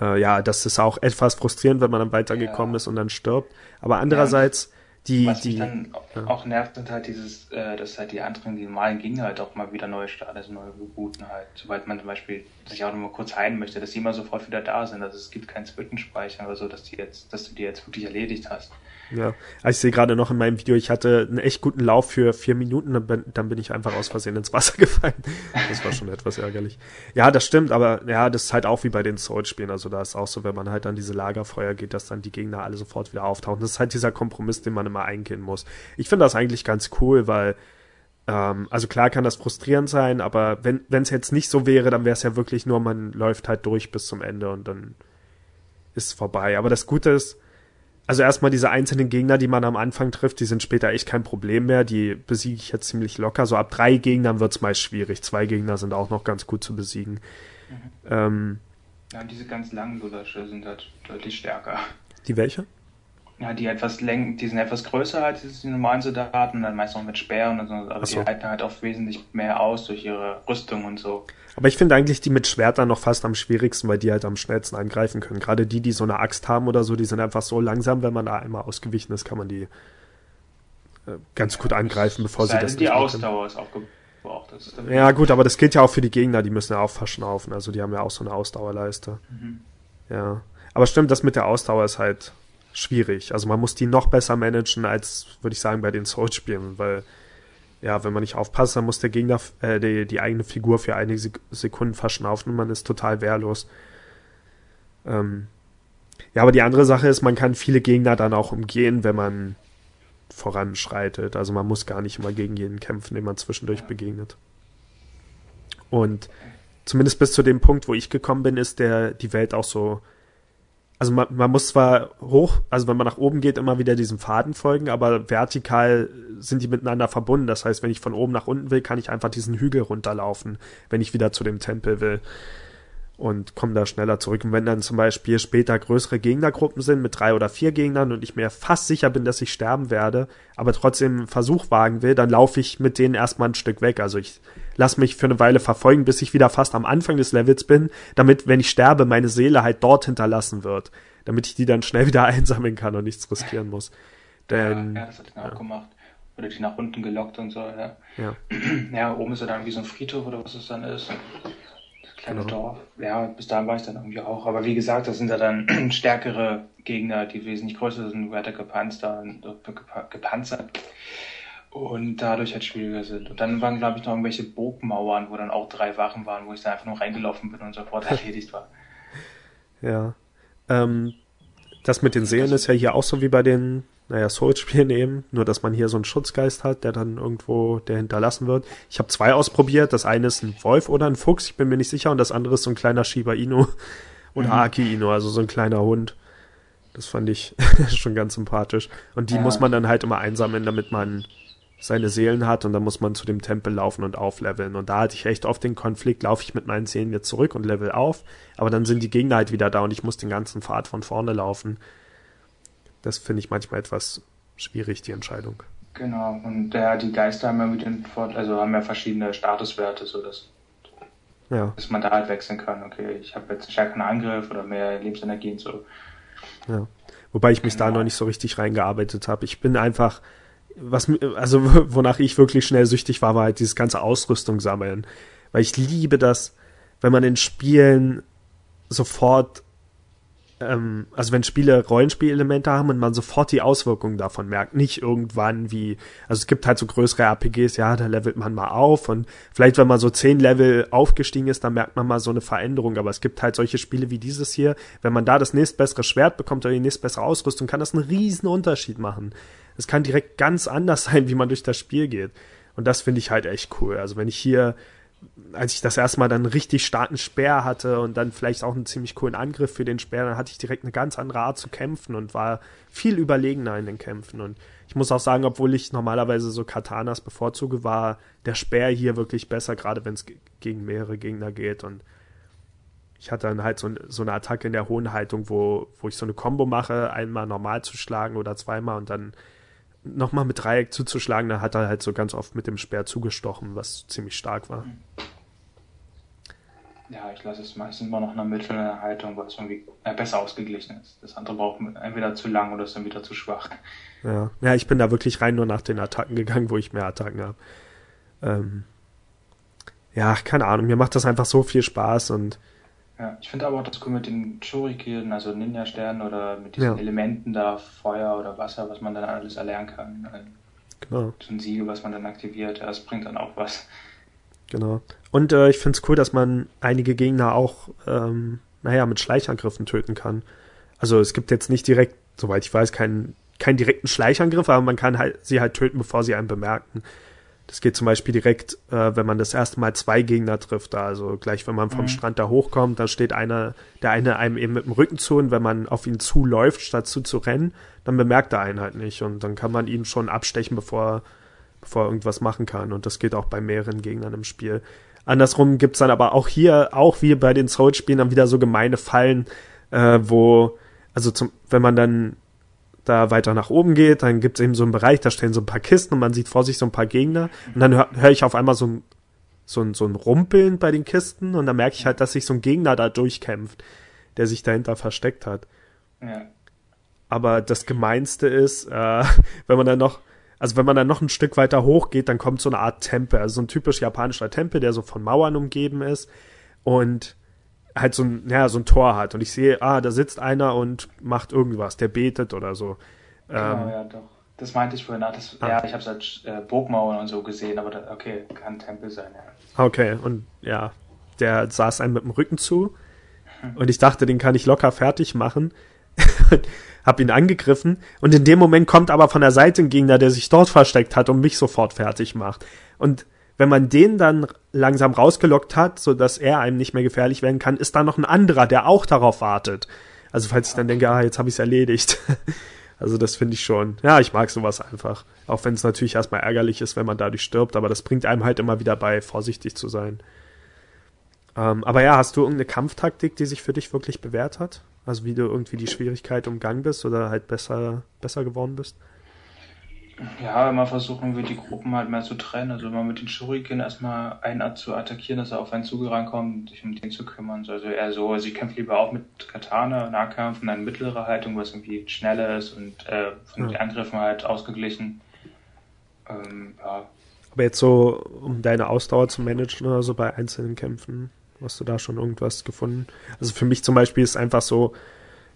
B: äh, ja, das ist auch etwas frustrierend, wenn man dann weitergekommen ja. ist und dann stirbt. Aber andererseits, ja, die,
C: was
B: die.
C: Mich dann ja. auch nervt, sind halt dieses, äh, dass halt die anderen, die normalen Gegner halt auch mal wieder neu starten, also neu rebooten halt. Sobald man zum Beispiel sich auch noch mal kurz heilen möchte, dass die immer sofort wieder da sind. Also es gibt keinen Zwischenspeicher oder so, dass die jetzt, dass du die jetzt wirklich erledigt hast.
B: Ja, ich sehe gerade noch in meinem Video, ich hatte einen echt guten Lauf für vier Minuten, dann bin, dann bin ich einfach aus Versehen ins Wasser gefallen. Das war schon etwas ärgerlich. Ja, das stimmt, aber ja, das ist halt auch wie bei den Souls-Spielen. Also da ist auch so, wenn man halt an diese Lagerfeuer geht, dass dann die Gegner alle sofort wieder auftauchen. Das ist halt dieser Kompromiss, den man immer eingehen muss. Ich finde das eigentlich ganz cool, weil ähm, also klar kann das frustrierend sein, aber wenn es jetzt nicht so wäre, dann wäre es ja wirklich nur, man läuft halt durch bis zum Ende und dann ist es vorbei. Aber das Gute ist, also erstmal diese einzelnen Gegner, die man am Anfang trifft, die sind später echt kein Problem mehr. Die besiege ich jetzt ziemlich locker. So ab drei Gegnern wird's meist schwierig. Zwei Gegner sind auch noch ganz gut zu besiegen. Mhm. Ähm,
C: ja, diese ganz langen Bulasche sind halt deutlich stärker.
B: Die welche?
C: Ja, die etwas läng die sind etwas größer als die normalen Soldaten dann meist noch mit Speeren und so, aber so. die halten halt auch wesentlich mehr aus durch ihre Rüstung und so.
B: Aber ich finde eigentlich die mit Schwertern noch fast am schwierigsten, weil die halt am schnellsten angreifen können. Gerade die, die so eine Axt haben oder so, die sind einfach so langsam, wenn man da einmal ausgewichen ist, kann man die äh, ganz gut angreifen, bevor sie das
C: die Ausdauer ist aufgebraucht.
B: Ja gut, aber das gilt ja auch für die Gegner, die müssen ja auch verschnaufen, also die haben ja auch so eine Ausdauerleiste. Mhm. Ja. Aber stimmt, das mit der Ausdauer ist halt schwierig. Also man muss die noch besser managen als, würde ich sagen, bei den Souls-Spielen, weil ja, wenn man nicht aufpasst, dann muss der Gegner äh, die, die eigene Figur für einige Sekunden verschnaufen und man ist total wehrlos. Ähm, ja, aber die andere Sache ist, man kann viele Gegner dann auch umgehen, wenn man voranschreitet. Also man muss gar nicht immer gegen jeden kämpfen, den man zwischendurch begegnet. Und zumindest bis zu dem Punkt, wo ich gekommen bin, ist der die Welt auch so also man, man muss zwar hoch, also wenn man nach oben geht, immer wieder diesem Faden folgen, aber vertikal sind die miteinander verbunden. Das heißt, wenn ich von oben nach unten will, kann ich einfach diesen Hügel runterlaufen, wenn ich wieder zu dem Tempel will und komme da schneller zurück. Und wenn dann zum Beispiel später größere Gegnergruppen sind mit drei oder vier Gegnern und ich mir fast sicher bin, dass ich sterben werde, aber trotzdem einen Versuch wagen will, dann laufe ich mit denen erstmal ein Stück weg. Also ich lasse mich für eine Weile verfolgen, bis ich wieder fast am Anfang des Levels bin, damit, wenn ich sterbe, meine Seele halt dort hinterlassen wird, damit ich die dann schnell wieder einsammeln kann und nichts riskieren muss. Denn,
C: ja, ja, das hat er ja. auch gemacht. Oder die nach unten gelockt und so, ja.
B: Ja,
C: ja oben ist ja dann wie so ein Friedhof oder was es dann ist kleine
B: Genau.
C: Dorf. Ja, bis dahin war ich dann irgendwie auch. Aber wie gesagt, das sind ja dann stärkere Gegner, die wesentlich größer sind, weiter gepanzert, gepa- gepanzert und dadurch halt schwieriger sind. Und dann waren, glaube ich, noch irgendwelche Burgmauern, wo dann auch drei Wachen waren, wo ich dann einfach nur reingelaufen bin und sofort erledigt war.
B: ja. Ähm, das mit den Seelen ist ja hier auch so wie bei den, naja, Souls-Spielen eben, nur dass man hier so einen Schutzgeist hat, der dann irgendwo, der hinterlassen wird. Ich habe zwei ausprobiert, das eine ist ein Wolf oder ein Fuchs, ich bin mir nicht sicher, und das andere ist so ein kleiner Shiba Inu oder
C: Mhm.
B: Aki Inu, also so ein kleiner Hund. Das fand ich schon ganz sympathisch. Und die
C: Ja.
B: muss man dann halt immer einsammeln, damit man seine Seelen hat und dann muss man zu dem Tempel laufen und aufleveln. Und da hatte ich echt oft den Konflikt, laufe ich mit meinen Seelen jetzt zurück und level auf, aber dann sind die Gegner halt wieder da und ich muss den ganzen Pfad von vorne laufen. Das finde ich manchmal etwas schwierig, die Entscheidung.
C: Genau. Und ja, die Geister haben ja mit den Fort also haben ja verschiedene Statuswerte, so dass,
B: Ja,
C: dass man da halt wechseln kann. Okay, ich habe jetzt einen stärkeren Angriff oder mehr Lebensenergie und so.
B: ja. Wobei ich mich da
C: Genau.
B: noch nicht so richtig reingearbeitet habe. Ich bin einfach, was, also wonach ich wirklich schnell süchtig war, war halt dieses ganze Ausrüstung sammeln. Weil ich liebe das, wenn man in Spielen sofort, ähm, also wenn Spiele Rollenspielelemente haben und man sofort die Auswirkungen davon merkt. Nicht irgendwann wie, also es gibt halt so größere RPGs, ja, da levelt man mal auf und vielleicht, wenn man so zehn Level aufgestiegen ist, dann merkt man mal so eine Veränderung. Aber es gibt halt solche Spiele wie dieses hier, wenn man da das nächstbessere Schwert bekommt oder die nächstbessere Ausrüstung, kann das einen riesen Unterschied machen. Es kann direkt ganz anders sein, wie man durch das Spiel geht. Und das finde ich halt echt cool. Also wenn ich hier als ich das erste Mal dann richtig starken Speer hatte und dann vielleicht auch einen ziemlich coolen Angriff für den Speer, dann hatte ich direkt eine ganz andere Art zu kämpfen und war viel überlegener in den Kämpfen. Und ich muss auch sagen, obwohl ich normalerweise so Katanas bevorzuge, war der Speer hier wirklich besser, gerade wenn es ge- gegen mehrere Gegner geht. Und ich hatte dann halt so, so eine Attacke in der hohen Haltung, wo, wo ich so eine Combo mache, einmal normal zu schlagen oder zweimal und dann nochmal mit Dreieck zuzuschlagen, dann hat er halt so ganz oft mit dem Speer zugestochen, was ziemlich stark war.
C: Ja, ich lasse es meistens immer noch in der mittleren Haltung, weil es irgendwie äh, besser ausgeglichen ist. Das andere braucht entweder zu lang oder ist dann wieder zu schwach.
B: Ja. ja, ich bin da wirklich rein nur nach den Attacken gegangen, wo ich mehr Attacken habe. Ähm, ja, keine Ahnung, mir macht das einfach so viel Spaß und
C: Ja, ich finde aber auch das cool mit den Shuriken, also Ninja-Sternen oder mit diesen
B: Ja.
C: Elementen da, Feuer oder Wasser, was man dann alles erlernen kann.
B: Genau,
C: So ein Siegel, was man dann aktiviert, ja, das bringt dann auch was.
B: genau. Und äh, ich finde es cool, dass man einige Gegner auch, ähm, naja, mit Schleichangriffen töten kann. Also es gibt jetzt nicht direkt, soweit ich weiß, keinen, keinen direkten Schleichangriff, aber man kann halt sie halt töten, bevor sie einen bemerken. Das geht zum Beispiel direkt, äh, wenn man das erste Mal zwei Gegner trifft. Da. Also gleich, wenn man vom
C: Mhm.
B: Strand da hochkommt, da steht einer, der eine einem eben mit dem Rücken zu und wenn man auf ihn zuläuft, statt zu zu rennen, dann bemerkt er einen halt nicht und dann kann man ihn schon abstechen, bevor, bevor er irgendwas machen kann. Und das geht auch bei mehreren Gegnern im Spiel. Andersrum gibt's dann aber auch hier, auch wie bei den Souls-Spielen, dann wieder so gemeine Fallen, äh, wo, also zum, wenn man dann da weiter nach oben geht, dann gibt's eben so einen Bereich, da stehen so ein paar Kisten und man sieht vor sich so ein paar Gegner und dann höre hör ich auf einmal so ein, so, ein, so ein Rumpeln bei den Kisten und dann merke ich halt, dass sich so ein Gegner da durchkämpft, der sich dahinter versteckt hat.
C: Ja,
B: Aber das Gemeinste ist, äh, wenn man dann noch, also wenn man dann noch ein Stück weiter hoch geht, dann kommt so eine Art Tempel, also so ein typisch japanischer Tempel, der so von Mauern umgeben ist und halt so ein, ja, so ein Tor hat. Und ich sehe, ah, da sitzt einer und macht irgendwas, der betet oder so.
C: genau,
B: Ähm,
C: ja, doch. Das meinte ich vorhin. Das,
B: Ah.
C: Ja, ich habe es als äh, Burgmauern und so gesehen, aber da, okay, kann Tempel sein, ja.
B: Okay, und ja, der saß einem mit dem Rücken zu und ich dachte, den kann ich locker fertig machen. hab ihn angegriffen und in dem Moment kommt aber von der Seite ein Gegner, der sich dort versteckt hat und mich sofort fertig macht. Und wenn man den dann langsam rausgelockt hat, so dass er einem nicht mehr gefährlich werden kann, ist da noch ein anderer, der auch darauf wartet. Also falls ich dann denke, ah, jetzt habe ich es erledigt. Also das finde ich schon. Ja, ich mag sowas einfach. Auch wenn es natürlich erstmal ärgerlich ist, wenn man dadurch stirbt, aber das bringt einem halt immer wieder bei, vorsichtig zu sein. Ähm, aber ja, hast du irgendeine Kampftaktik, die sich für dich wirklich bewährt hat? Also wie du irgendwie die Schwierigkeit umgangen bist oder halt besser, besser geworden bist?
C: Ja, immer versuchen wir die Gruppen halt mehr zu trennen. Also immer mit den Shuriken erstmal einen zu attackieren, dass er auf einen Zuge reinkommt und sich um den zu kümmern. Also eher so, sie kämpft lieber auch mit Katana, Nahkampf und dann mittlere Haltung, was irgendwie schneller ist und äh, von ja. den Angriffen halt ausgeglichen.
B: Ähm, ja. Aber jetzt so, um deine Ausdauer zu managen oder so bei einzelnen Kämpfen, hast du da schon irgendwas gefunden? Also für mich zum Beispiel ist einfach so,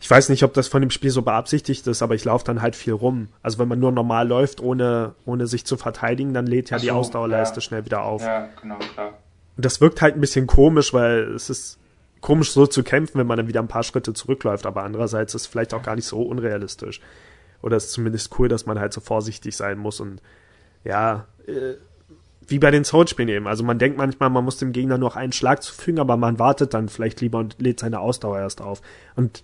B: ich weiß nicht, ob das von dem Spiel so beabsichtigt ist, aber ich laufe dann halt viel rum. Also wenn man nur normal läuft, ohne, ohne sich zu verteidigen, dann lädt ja so, die Ausdauerleiste ja. schnell wieder auf.
C: Ja, genau, klar.
B: Und das wirkt halt ein bisschen komisch, weil es ist komisch so zu kämpfen, wenn man dann wieder ein paar Schritte zurückläuft, aber andererseits ist es vielleicht auch gar nicht so unrealistisch. Oder es ist zumindest cool, dass man halt so vorsichtig sein muss und ja, äh, wie bei den Soul-Spielen eben. Also man denkt manchmal, man muss dem Gegner nur noch einen Schlag zufügen, aber man wartet dann vielleicht lieber und lädt seine Ausdauer erst auf. Und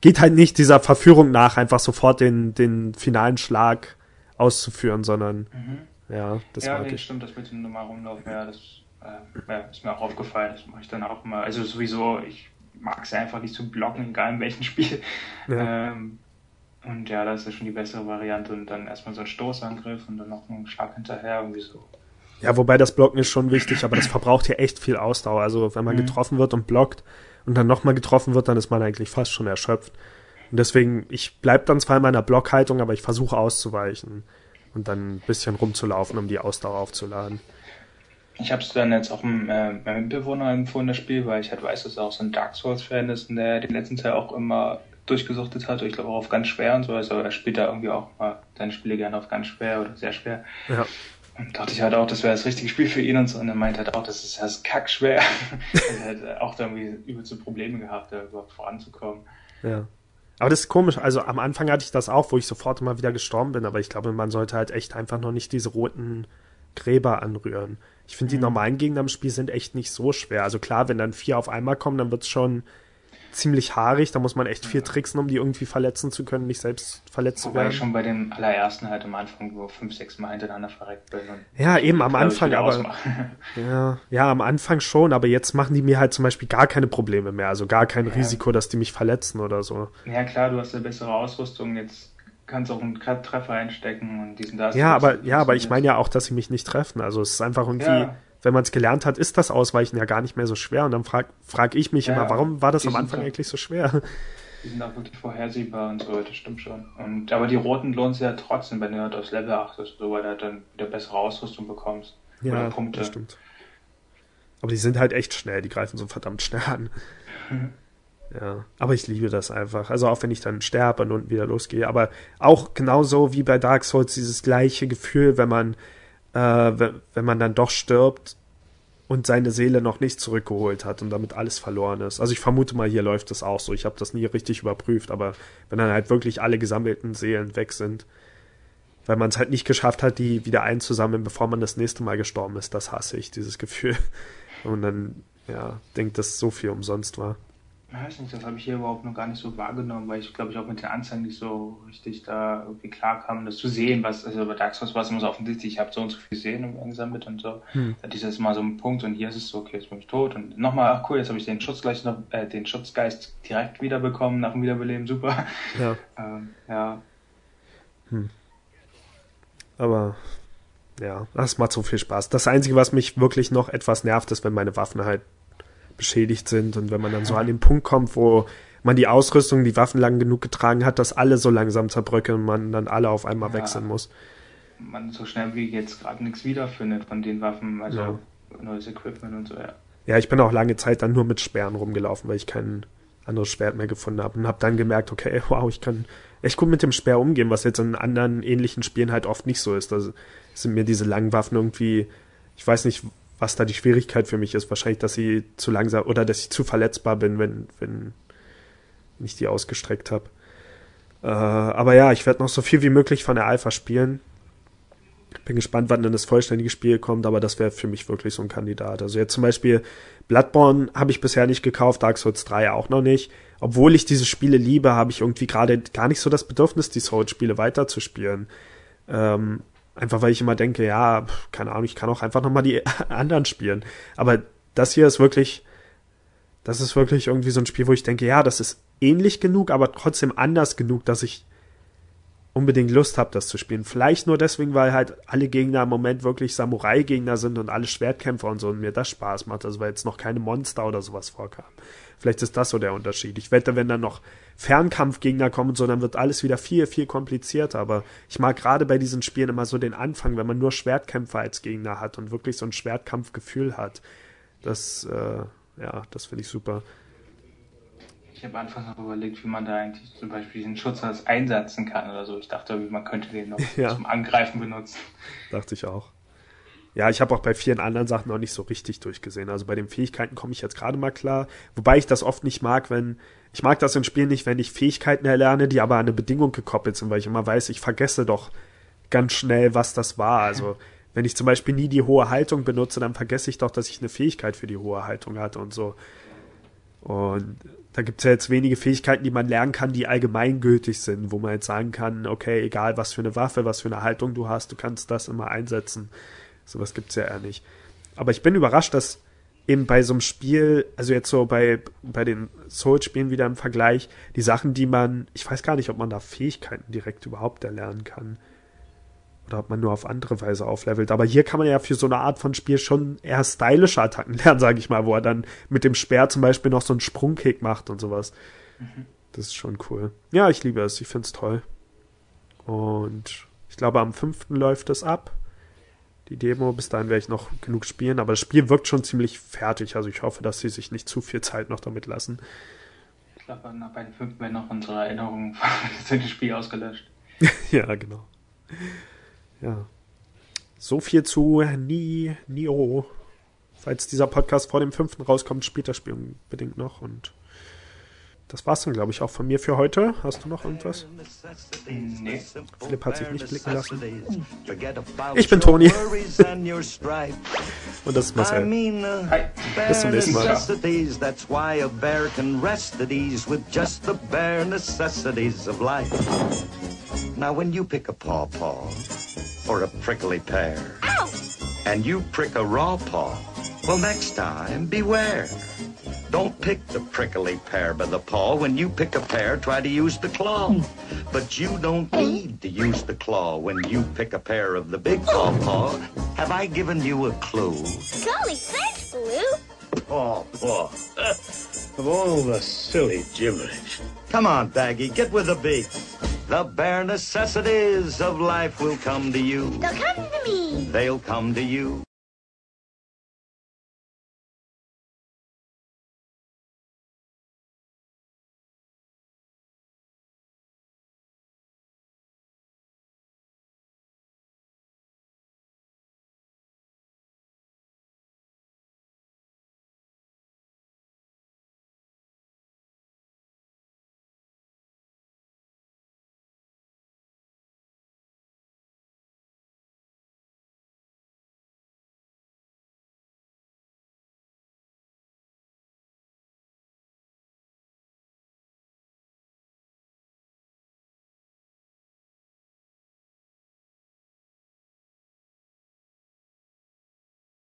B: geht halt nicht dieser Verführung nach, einfach sofort den, den finalen Schlag auszuführen, sondern mhm. ja,
C: das ja, nee, ich. stimmt, das mit dem normal rumlaufen, ja, das äh, ja, ist mir auch aufgefallen, das mache ich dann auch immer. Also sowieso, ich mag es einfach nicht zu blocken, egal in welchem Spiel. Ja. Ähm, und ja, das ist schon die bessere Variante und dann erstmal so ein Stoßangriff und dann noch einen Schlag hinterher, irgendwie so.
B: Ja, wobei das Blocken ist schon wichtig, aber das verbraucht ja echt viel Ausdauer. Also wenn man mhm. getroffen wird und blockt, und dann nochmal getroffen wird, dann ist man eigentlich fast schon erschöpft. Und deswegen, ich bleib dann zwar in meiner Blockhaltung, aber ich versuche auszuweichen und dann ein bisschen rumzulaufen, um die Ausdauer aufzuladen.
C: Ich habe es dann jetzt auch äh, meinem Mitbewohner empfohlen, das Spiel, weil ich halt weiß, dass er auch so ein Dark Souls-Fan ist und der den letzten Teil auch immer durchgesuchtet hat. Ich glaube auch auf ganz schwer und so. Also er spielt da irgendwie auch mal seine Spiele gerne auf ganz schwer oder sehr schwer. Ja. Dachte ich halt auch, das wäre das richtige Spiel für ihn und so. Und er meint halt auch, das ist das kackschwer. er hat auch da irgendwie übelste Probleme gehabt, da überhaupt voranzukommen.
B: Ja. Aber das ist komisch. Also am Anfang hatte ich das auch, wo ich sofort immer wieder gestorben bin. Aber ich glaube, man sollte halt echt einfach noch nicht diese roten Gräber anrühren. Ich finde, die mhm. normalen Gegner im Spiel sind echt nicht so schwer. Also klar, wenn dann vier auf einmal kommen, dann wird es schon ziemlich haarig. Da muss man echt viel tricksen, um die irgendwie verletzen zu können, nicht selbst verletzt
C: Wobei
B: zu werden.
C: ich schon bei den allerersten halt am Anfang wo fünf, sechs Mal hintereinander verreckt bin.
B: ja, eben am Anfang, aber ja, ja, am Anfang schon, aber jetzt machen die mir halt zum Beispiel gar keine Probleme mehr, also gar kein ja. Risiko, dass die mich verletzen oder so.
C: Ja klar, du hast eine bessere Ausrüstung, jetzt kannst auch einen Treffer einstecken und diesen da.
B: Ja, aber ja, aber ich meine ja auch, dass sie mich nicht treffen. Also es ist einfach irgendwie. Ja wenn man es gelernt hat, ist das Ausweichen ja gar nicht mehr so schwer. Und dann frage frag ich mich ja, immer, warum war das am Anfang so, eigentlich so schwer?
C: Die sind auch wirklich vorhersehbar und so, das stimmt schon. Und, aber die roten lohnt sich ja trotzdem, wenn du halt aufs Level achtest, so, weil du halt dann wieder bessere Ausrüstung bekommst.
B: Ja, oder Punkte. das stimmt. Aber die sind halt echt schnell, die greifen so verdammt schnell an. Mhm. Ja, aber ich liebe das einfach. Also auch wenn ich dann sterbe und unten wieder losgehe. Aber auch genauso wie bei Dark Souls dieses gleiche Gefühl, wenn man äh, wenn man dann doch stirbt und seine Seele noch nicht zurückgeholt hat und damit alles verloren ist. Also ich vermute mal, hier läuft das auch so. Ich habe das nie richtig überprüft, aber wenn dann halt wirklich alle gesammelten Seelen weg sind, weil man es halt nicht geschafft hat, die wieder einzusammeln, bevor man das nächste Mal gestorben ist, das hasse ich, dieses Gefühl. Und dann, ja, denkt, dass so viel umsonst war
C: weiß nicht, das habe ich hier überhaupt noch gar nicht so wahrgenommen, weil ich glaube ich auch mit den Anzeigen nicht so richtig da irgendwie klar kam, das zu sehen, was, also bei Dark Souls war es immer so offensichtlich, ich habe so und so viel gesehen gesammelt und so. Hm. Da ist mal so ein Punkt und hier ist es so, okay, jetzt bin ich tot und nochmal, ach cool, jetzt habe ich den Schutz gleich noch, äh, den Schutzgeist direkt wiederbekommen nach dem Wiederbeleben, super. Ja. ähm, ja.
B: Hm. Aber ja, das macht so viel Spaß. Das Einzige, was mich wirklich noch etwas nervt, ist, wenn meine Waffen halt beschädigt sind und wenn man dann so an den Punkt kommt, wo man die Ausrüstung, die Waffen lang genug getragen hat, dass alle so langsam zerbröckeln und man dann alle auf einmal ja, wechseln muss.
C: Man so schnell wie jetzt gerade nichts wiederfindet von den Waffen, also ja. neues Equipment und so, ja.
B: Ja, ich bin auch lange Zeit dann nur mit Sperren rumgelaufen, weil ich kein anderes Schwert mehr gefunden habe und habe dann gemerkt, okay, wow, ich kann echt gut mit dem Speer umgehen, was jetzt in anderen ähnlichen Spielen halt oft nicht so ist. Da sind mir diese langen Waffen irgendwie, ich weiß nicht, was da die Schwierigkeit für mich ist. Wahrscheinlich, dass sie zu langsam oder dass ich zu verletzbar bin, wenn, wenn ich die ausgestreckt habe. Äh, aber ja, ich werde noch so viel wie möglich von der Alpha spielen. Bin gespannt, wann dann das vollständige Spiel kommt, aber das wäre für mich wirklich so ein Kandidat. Also jetzt zum Beispiel Bloodborne habe ich bisher nicht gekauft, Dark Souls 3 auch noch nicht. Obwohl ich diese Spiele liebe, habe ich irgendwie gerade gar nicht so das Bedürfnis, die Souls-Spiele weiterzuspielen. Ähm, einfach weil ich immer denke, ja, keine Ahnung, ich kann auch einfach nochmal die anderen spielen. Aber das hier ist wirklich, das ist wirklich irgendwie so ein Spiel, wo ich denke, ja, das ist ähnlich genug, aber trotzdem anders genug, dass ich unbedingt Lust habe, das zu spielen. Vielleicht nur deswegen, weil halt alle Gegner im Moment wirklich Samurai-Gegner sind und alle Schwertkämpfer und so und mir das Spaß macht. Also weil jetzt noch keine Monster oder sowas vorkamen. Vielleicht ist das so der Unterschied. Ich wette, wenn dann noch Fernkampfgegner kommen so, dann wird alles wieder viel, viel komplizierter. Aber ich mag gerade bei diesen Spielen immer so den Anfang, wenn man nur Schwertkämpfer als Gegner hat und wirklich so ein Schwertkampfgefühl hat. Das, äh, ja, das finde ich super.
C: Ich habe anfangs noch überlegt, wie man da eigentlich zum Beispiel diesen Schutzhaus einsetzen kann oder so. Ich dachte, man könnte den noch ja. zum Angreifen benutzen.
B: Dachte ich auch. Ja, ich habe auch bei vielen anderen Sachen noch nicht so richtig durchgesehen. Also bei den Fähigkeiten komme ich jetzt gerade mal klar. Wobei ich das oft nicht mag, wenn. Ich mag das in Spielen nicht, wenn ich Fähigkeiten erlerne, die aber an eine Bedingung gekoppelt sind, weil ich immer weiß, ich vergesse doch ganz schnell, was das war. Also wenn ich zum Beispiel nie die hohe Haltung benutze, dann vergesse ich doch, dass ich eine Fähigkeit für die hohe Haltung hatte und so. Und da gibt es ja jetzt wenige Fähigkeiten, die man lernen kann, die allgemeingültig sind, wo man jetzt sagen kann, okay, egal was für eine Waffe, was für eine Haltung du hast, du kannst das immer einsetzen. Sowas gibt's ja eher nicht. Aber ich bin überrascht, dass eben bei so einem Spiel, also jetzt so bei, bei den Souls-Spielen wieder im Vergleich, die Sachen, die man, ich weiß gar nicht, ob man da Fähigkeiten direkt überhaupt erlernen kann oder ob man nur auf andere Weise auflevelt. Aber hier kann man ja für so eine Art von Spiel schon eher stylische Attacken lernen, sage ich mal, wo er dann mit dem Speer zum Beispiel noch so einen Sprungkick macht und sowas. Mhm. Das ist schon cool. Ja, ich liebe es. Ich finde es toll. Und ich glaube, am 5. läuft es ab. Die Demo, bis dahin werde ich noch genug spielen, aber das Spiel wirkt schon ziemlich fertig. Also ich hoffe, dass sie sich nicht zu viel Zeit noch damit lassen.
C: Ich glaube, bei den 5. werden noch unsere Erinnerungen von dem Spiel ausgelöscht.
B: ja, genau. Ja. So viel zu Ni, Nio. Falls dieser Podcast vor dem fünften rauskommt, spielt das Spiel unbedingt noch. Und das war's dann, glaube ich, auch von mir für heute. Hast du noch irgendwas?
C: Nee.
B: Philipp hat sich nicht blicken lassen. Ich bin Toni. Und das ist Marcel.
C: Hi.
B: Bis zum nächsten Mal.
A: That's why a bear can rest at ease with just the bare necessities of life. Now, when you pick a pawpaw or a prickly pear,
F: Ow!
A: and you prick a raw paw, well, next time, beware. Don't pick the prickly pear by the paw. When you pick a pear, try to use the claw. But you don't need to use the claw when you pick a pear of the big paw paw. Have I given you a clue?
F: Golly, thanks, Blue.
A: Paw paw. of all the silly gibberish. Come on, Baggy, get with the beat. The bare necessities of life will come to you.
F: They'll come to me.
A: They'll come to you.